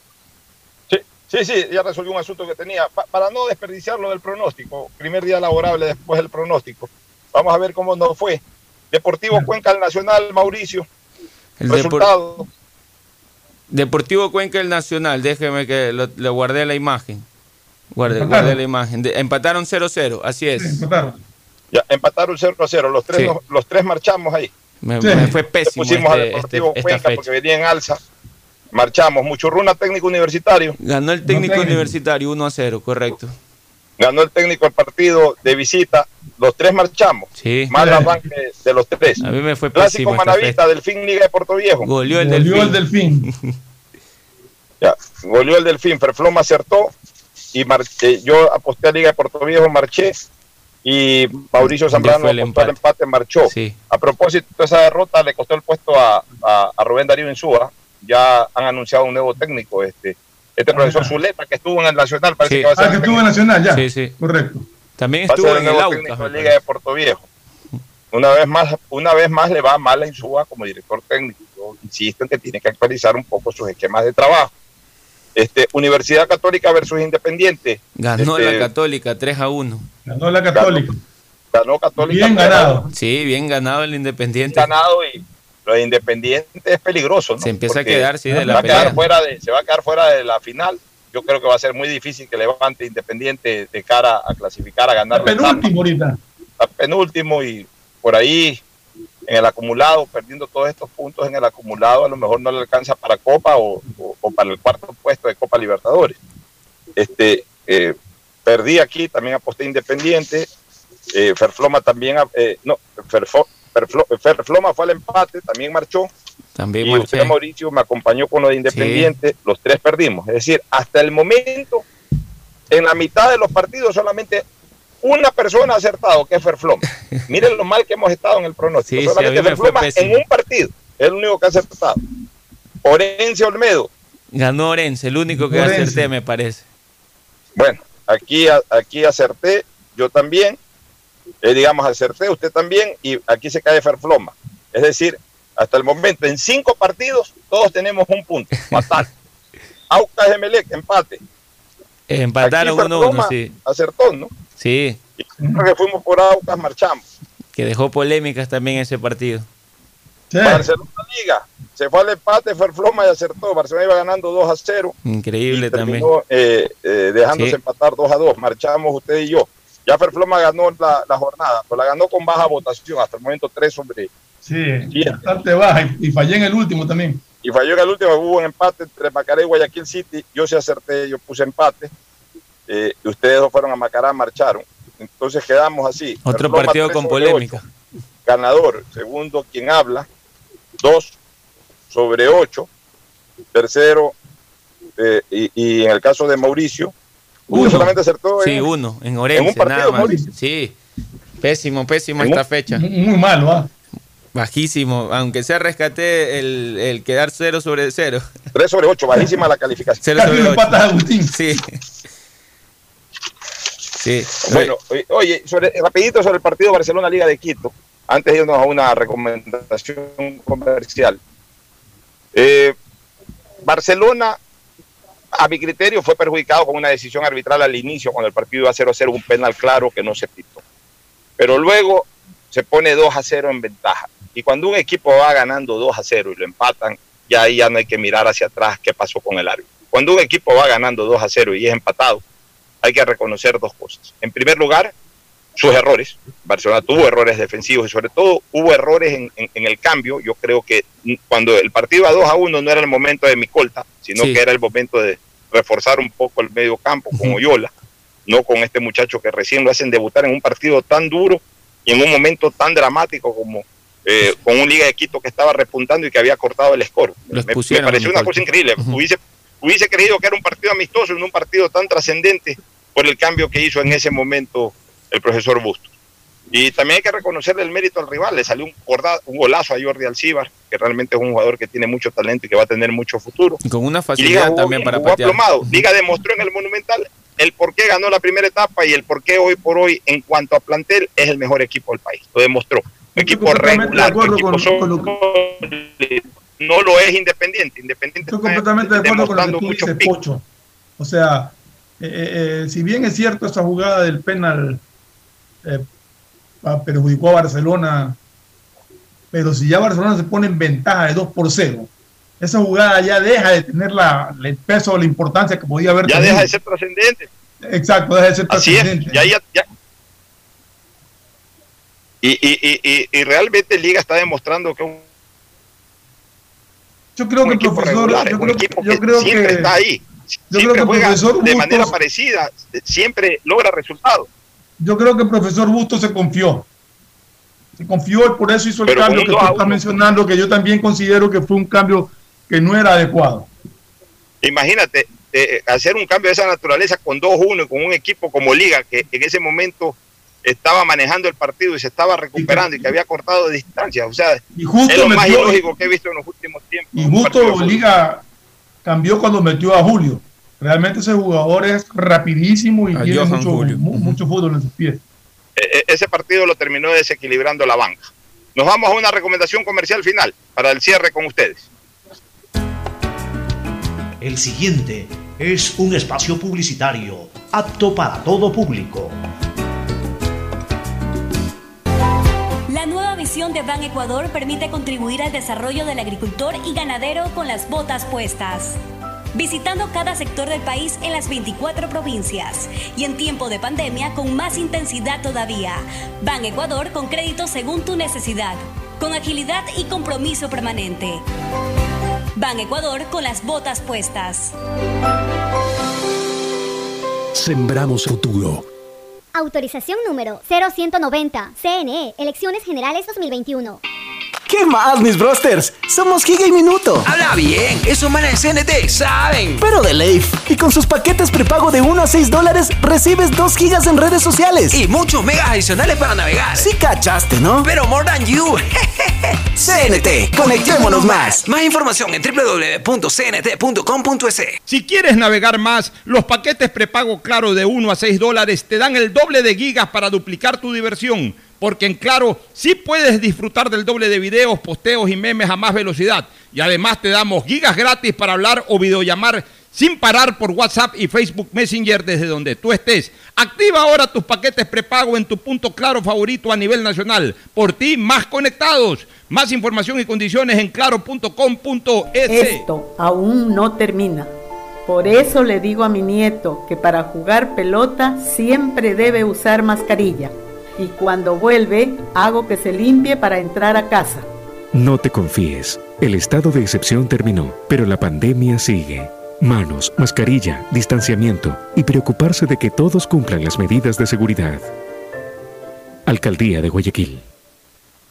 Sí, sí, sí, ya resolvió un asunto que tenía. Pa- para no desperdiciarlo del pronóstico, primer día laborable después del pronóstico. Vamos a ver cómo nos fue. Deportivo Cuenca al Nacional, Mauricio. El Depor- Resultado. Deportivo Cuenca el Nacional, déjeme que lo, le guardé la imagen. Guardé, Empataron. guardé la imagen. De- empataron 0-0, así es. Ya, empataron 0 a 0. Los tres, Sí. los tres marchamos ahí. Me, me fue Le pésimo pusimos a este- Deportivo este- esta Cuenca porque venía en alza. Marchamos. Muchurruna, técnico universitario. Ganó el técnico universitario 1 a 0, correcto. Ganó el técnico el partido de visita. Los tres marchamos. Sí. Mal arranque de los tres. A mí me fue Clásico Manavista, Delfín Liga de Puerto Viejo. Goleó el Volvió Delfín. el Delfín. Ya, goleó el Delfín, Ferfloma acertó y yo aposté a Liga de Puerto Viejo, marché y Mauricio Zambrano el apostó al empate, marchó. Sí. A propósito de esa derrota le costó el puesto a, a- a Rubén Darío Insúa, ya han anunciado un nuevo técnico, este, este profesor Zuleta que estuvo en el Nacional, parece Sí. que va a ser Ah, que estuvo en Nacional, ya. Sí, sí. Correcto. También estuvo en el nuevo técnico de Liga de Puerto Viejo. Una vez más, una vez más le va mal a Insúa como director técnico. Yo insisto en que tiene que actualizar un poco sus esquemas de trabajo. Este, Universidad Católica versus Independiente. Ganó Este, la Católica 3 a 1. Ganó la Católica. Ganó Católica. Bien ganado. Sí, bien ganado el Independiente. Ganado y lo de Independiente es peligroso. ¿no? Se empieza a quedar, sí, de se la va a quedar fuera de, se va a quedar fuera de la final. Yo creo que va a ser muy difícil que levante Independiente de cara a clasificar, a ganar la. Penúltimo ahorita. Está penúltimo y por ahí en el acumulado, perdiendo todos estos puntos en el acumulado, a lo mejor no le alcanza para Copa o, o- o para el cuarto puesto de Copa Libertadores. Este, eh, perdí aquí, también aposté Independiente. Eh, Ferfloma también, eh, no, Ferfo- Ferfloma fue al empate, también marchó. También y marché. usted, Mauricio, me acompañó con lo de Independiente. Los tres perdimos. Es decir, hasta el momento, en la mitad de los partidos, solamente una persona ha acertado, que es Ferfloma. Miren lo mal que hemos estado en el pronóstico. Sí, sí, solamente fue Ferfloma pésimo. en un partido. Es el único que ha acertado. Orense Olmedo. Ganó Orense, el único que Orense. acerté, me parece. Bueno, aquí, aquí acerté, yo también. Eh, digamos, acerté, usted también. Y aquí se cae Ferfloma. Es decir, hasta el momento, en cinco partidos, todos tenemos un punto. Fatal. Aucas Emelec, empate. Empataron Aquí 1-1, Ferfloma sí. Acertó, ¿no? Sí, Creo que fuimos por Aucas, marchamos. que dejó polémicas también ese partido. Barcelona Liga, se fue al empate, Ferfloma y acertó. Barcelona iba ganando 2 a 0. Increíble también. Terminó eh, eh, dejándose Sí. empatar 2 a 2. Marchamos usted y yo. Ya Ferfloma ganó la, la jornada, pues la ganó con baja votación. Hasta el momento 3 sobre. Sí, bastante baja. Y, y fallé en el último también. Y falló en el último, hubo un empate entre Macará y Guayaquil City. Yo sí acerté, yo puse empate. Eh, y ustedes dos fueron a Macará, marcharon. Entonces quedamos así. Otro partido 3 con polémica. 8. ganador, segundo quien habla, 2 sobre 8, tercero, eh, y, y en el caso de Mauricio, uno solamente acertó Sí, en, uno, en en Orense, un partido, nada más. Mauricio. Sí, pésimo, pésimo En esta un- fecha. Muy malo, ¿ah? Bajísimo, aunque sea rescaté el, el quedar 0 sobre 0. 3 sobre 8, bajísima la calificación. 0 Casi sobre lo 8. empatas a Agustín. Sí. Sí. Bueno, oye, oye, sobre, rapidito sobre el partido Barcelona-Liga de Quito, antes de irnos a una recomendación comercial. Eh, Barcelona, a mi criterio, fue perjudicado con una decisión arbitral al inicio, cuando el partido iba 0-0, un penal claro que no se pitó. Pero luego se pone 2-0 en ventaja. Y cuando un equipo va ganando 2-0 y lo empatan, ya ahí ya no hay que mirar hacia atrás qué pasó con el árbitro. Cuando un equipo va ganando 2-0 y es empatado, hay que reconocer dos cosas. En primer lugar, sus errores. Barcelona tuvo errores defensivos y sobre todo hubo errores en, en- en el cambio. Yo creo que cuando el partido iba 2 a 1 no era el momento de Micolta, sino Sí. que era el momento de reforzar un poco el medio campo con Oyola, no con este muchacho que recién lo hacen debutar en un partido tan duro y en un momento tan dramático como eh, con un Liga de Quito que estaba repuntando y que había cortado el score. Me, a pareció una cosa increíble. hubiese, hubiese creído que era un partido amistoso, en un partido tan trascendente por el cambio que hizo en ese momento el profesor Bustos. Y también hay que reconocerle el mérito al rival. Le salió un, gorda- un golazo a Jordi Alcibar, que realmente es un jugador que tiene mucho talento y que va a tener mucho futuro. Y con una facilidad jugó también para patear. aplomado. Liga demostró en el Monumental el por qué ganó la primera etapa y el por qué hoy por hoy, en cuanto a plantel, es el mejor equipo del país. Lo demostró. Un equipo completamente de regular, un equipo con- sólido. no lo es independiente. Independiente Estoy completamente de acuerdo con lo que tú mucho dices. Pocho. O sea, eh, eh, eh, si bien es cierto esa jugada del penal eh, perjudicó a Barcelona, pero si ya Barcelona se pone en ventaja de 2 por 0, esa jugada ya deja de tener la, el peso o la importancia que podía haber Ya tenido. deja de ser trascendente. Exacto, deja de ser Así es, trascendente. ya, ya, ya. Y, y, y, y, realmente Liga está demostrando que un, Yo creo un que el profesor, regular, yo es creo, que creo siempre que está ahí, yo creo siempre que el juega profesor de manera parecida, siempre logra resultados. Yo creo que el profesor Busto se confió. Se confió y por eso hizo el Pero cambio que tú estás mencionando, que yo también considero que fue un cambio que no era adecuado. Imagínate eh, hacer un cambio de esa naturaleza con 2-1 y con un equipo como Liga, que en ese momento estaba manejando el partido y se estaba recuperando y que había cortado de distancia. O sea, Y justo es lo más ilógico que he visto en los últimos tiempos. Y justo. Liga cambió cuando metió a Julio. Realmente ese jugador es rapidísimo y A tiene mucho, mu- mucho fútbol en sus pies. Eh, eh, ese partido lo terminó desequilibrando la banca. Nos vamos a una recomendación comercial final para el cierre con ustedes. El siguiente es un espacio publicitario apto para todo público. La nueva visión de Ban Ecuador permite contribuir al desarrollo del agricultor y ganadero con las botas puestas. Visitando cada sector del país en las 24 provincias y en tiempo de pandemia con más intensidad todavía. Ban Ecuador con crédito según tu necesidad, con agilidad y compromiso permanente. Ban Ecuador con las botas puestas. Sembramos futuro. Autorización número 0190. CNE, Elecciones Generales 2021. ¿Qué más, mis brosters? Somos Giga y Minuto. Habla bien, esos manes de CNT saben. Pero de Leif. Y con sus paquetes prepago de 1 a 6 dólares, recibes 2 gigas en redes sociales. Y muchos megas adicionales para navegar. Sí cachaste, ¿no? Pero more than you. CNT, conectémonos más. Más información en www.cnt.com.es. Si quieres navegar más, los paquetes prepago Claro de 1 a 6 dólares te dan el doble de gigas para duplicar tu diversión. Porque en Claro sí puedes disfrutar del doble de videos, posteos y memes a más velocidad. Y además te damos gigas gratis para hablar o videollamar sin parar por WhatsApp y Facebook Messenger desde donde tú estés. Activa ahora tus paquetes prepago en tu punto claro favorito a nivel nacional. Por ti, más conectados. Más información y condiciones en claro.com.es. Esto aún no termina. Por eso le digo a mi nieto que para jugar pelota siempre debe usar mascarilla. Y cuando vuelve, hago que se limpie para entrar a casa. No te confíes. El estado de excepción terminó, pero la pandemia sigue. Manos, mascarilla, distanciamiento y preocuparse de que todos cumplan las medidas de seguridad. Alcaldía de Guayaquil.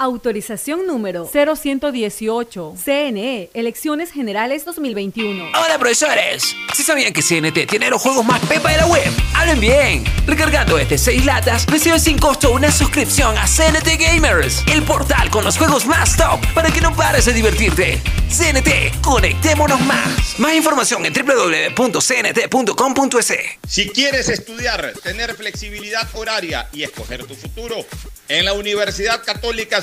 Autorización número 0118. CNE, Elecciones Generales 2021. Hola profesores, ¿sí sabían que CNT tiene los juegos más pepa de la web? Hablen bien. Recargando este 6 latas, recibes sin costo una suscripción a CNT Gamers, el portal con los juegos más top para que no pares de divertirte. CNT, conectémonos más. Más información en www.cnt.com.es. Si quieres estudiar, tener flexibilidad horaria y escoger tu futuro, en la Universidad Católica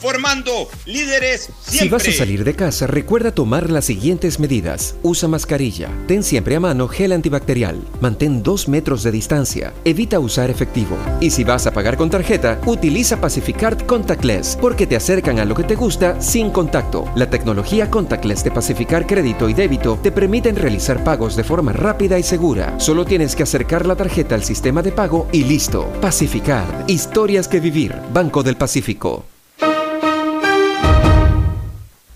formando líderes siempre. Si vas a salir de casa, recuerda tomar las siguientes medidas. Usa mascarilla. Ten siempre a mano gel antibacterial. Mantén dos metros de distancia. Evita usar efectivo. Y si vas a pagar con tarjeta, utiliza Pacificard Contactless, porque te acercan a lo que te gusta sin contacto. La tecnología Contactless de Pacificar Crédito y Débito te permiten realizar pagos de forma rápida y segura. Solo tienes que acercar la tarjeta al sistema de pago y listo. Pacificard. Historias que vivir. Banco del Pacífico.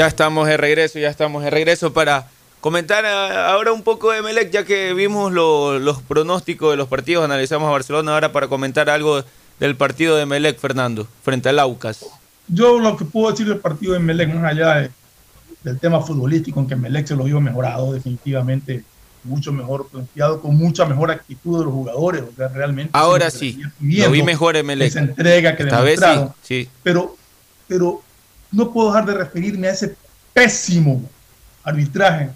Ya estamos de regreso, ya estamos de regreso para comentar a- ahora un poco de Melec, ya que vimos lo- los pronósticos de los partidos, analizamos a Barcelona ahora para comentar algo del partido de Melec, Fernando, frente al Aucas. Yo lo que puedo decir del partido de Melec, más allá de- del tema futbolístico, en que Melec se lo vio mejorado, definitivamente mucho mejor planteado, con mucha mejor actitud de los jugadores, o sea, realmente. Ahora que sí, lo vi mejor en Melec. Esa entrega que Esta vez sí, sí. Pero, pero no puedo dejar de referirme a ese pésimo arbitraje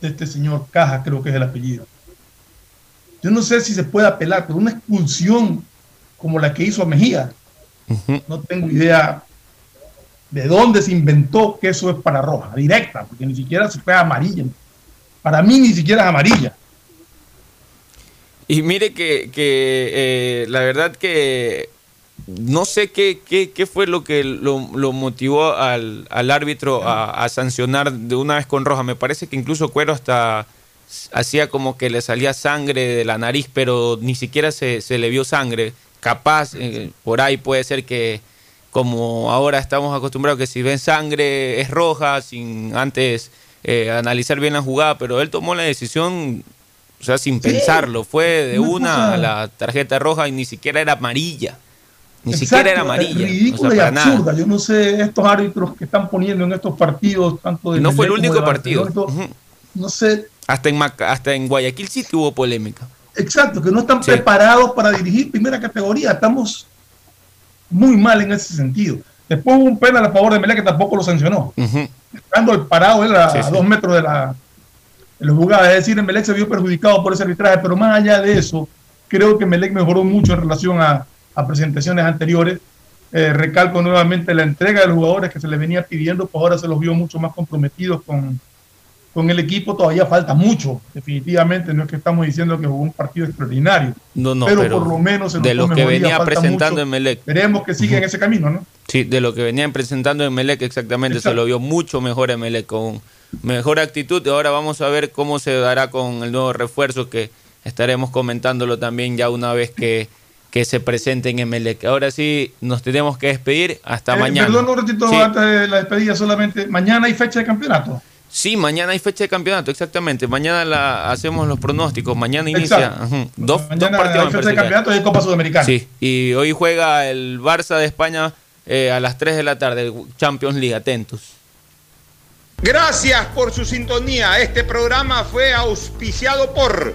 de este señor Caja, creo que es el apellido. Yo no sé si se puede apelar, pero una expulsión como la que hizo a Mejía, no tengo idea de dónde se inventó que eso es para roja, directa, porque ni siquiera se fue amarilla. Para mí ni siquiera es amarilla. Y mire que, que, eh, la verdad que no sé qué, qué, qué fue lo que lo, lo motivó al, al árbitro a, a sancionar de una vez con roja. Me parece que incluso Cuero hasta hacía como que le salía sangre de la nariz, pero ni siquiera se, se le vio sangre. Capaz, eh, por ahí puede ser que como ahora estamos acostumbrados que si ven sangre es roja, sin antes eh, analizar bien la jugada, pero él tomó la decisión o sea, sin pensarlo, fue de Una a la tarjeta roja y ni siquiera era amarilla. Ni Exacto, siquiera era es amarilla. Ridícula o sea, y absurda. nada. Yo no sé estos árbitros que están poniendo en estos partidos, tanto de no fue el único partido. No sé, Hasta en, Maca- hasta en Guayaquil sí que hubo polémica. exacto, que no están Sí. preparados para dirigir primera categoría. Estamos muy mal en ese sentido. Después hubo un penal a favor de Melec que tampoco lo sancionó. Estando el parado él a, Sí, a sí. dos metros de la, de la jugada. Es decir, Melec se vio perjudicado por ese arbitraje, pero más allá de eso, creo que Melec mejoró mucho en relación a, a presentaciones anteriores. Eh, recalco nuevamente la entrega de los jugadores que se les venía pidiendo, pues ahora se los vio mucho más comprometidos con, con el equipo. Todavía falta mucho, definitivamente. No es que estamos diciendo que jugó un partido extraordinario, No, no, pero, pero por lo menos se de notó lo que venía presentando mucho. en Melec. Esperemos que siga en ese camino, ¿no? Sí, de lo que venían presentando en Melec exactamente, se lo vio mucho mejor en Melec, con mejor actitud. Y ahora vamos a ver cómo se dará con el nuevo refuerzo que estaremos comentándolo también ya una vez que, que se presenten en Melec. Ahora sí, nos tenemos que despedir. Hasta Eh, mañana. Perdón un ratito Sí. antes de la despedida solamente. Mañana hay fecha de campeonato. Sí, mañana hay fecha de campeonato, exactamente. Mañana la, hacemos los pronósticos. Mañana inicia dos, partidos. hay fecha de campeonato y Copa Sudamericana. Sí, y hoy juega el Barça de España eh, a las 3 de la tarde, Champions League, atentos. Gracias por su sintonía. Este programa fue auspiciado por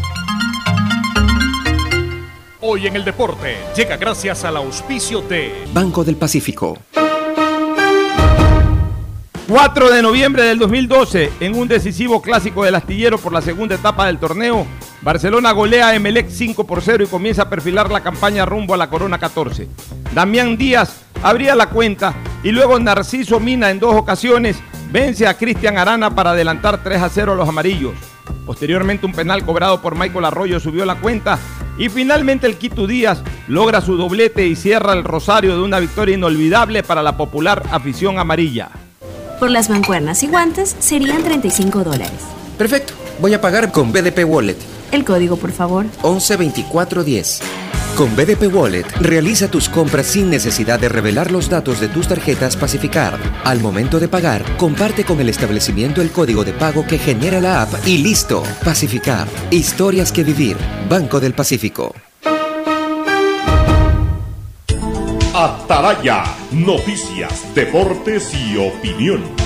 Hoy en el deporte llega gracias al auspicio de Banco del Pacífico. 4 de noviembre del 2012, en un decisivo clásico del astillero por la segunda etapa del torneo, Barcelona golea a Emelec 5 por 0 y comienza a perfilar la campaña rumbo a la Corona 14. Damián Díaz abría la cuenta y luego Narciso Mina en dos ocasiones vence a Cristian Arana para adelantar 3 a 0 a los amarillos. Posteriormente un penal cobrado por Michael Arroyo subió la cuenta y finalmente el Quito Díaz logra su doblete y cierra el rosario de una victoria inolvidable para la popular afición amarilla. Por las mancuernas y guantes serían 35 dólares. Perfecto. Voy a pagar con BDP Wallet. El código, por favor. 112410. Con BDP Wallet, realiza tus compras sin necesidad de revelar los datos de tus tarjetas Pacificar. Al momento de pagar, comparte con el establecimiento el código de pago que genera la app y listo. Pacificar. Historias que vivir. Banco del Pacífico. Atalaya, noticias, deportes y opinión.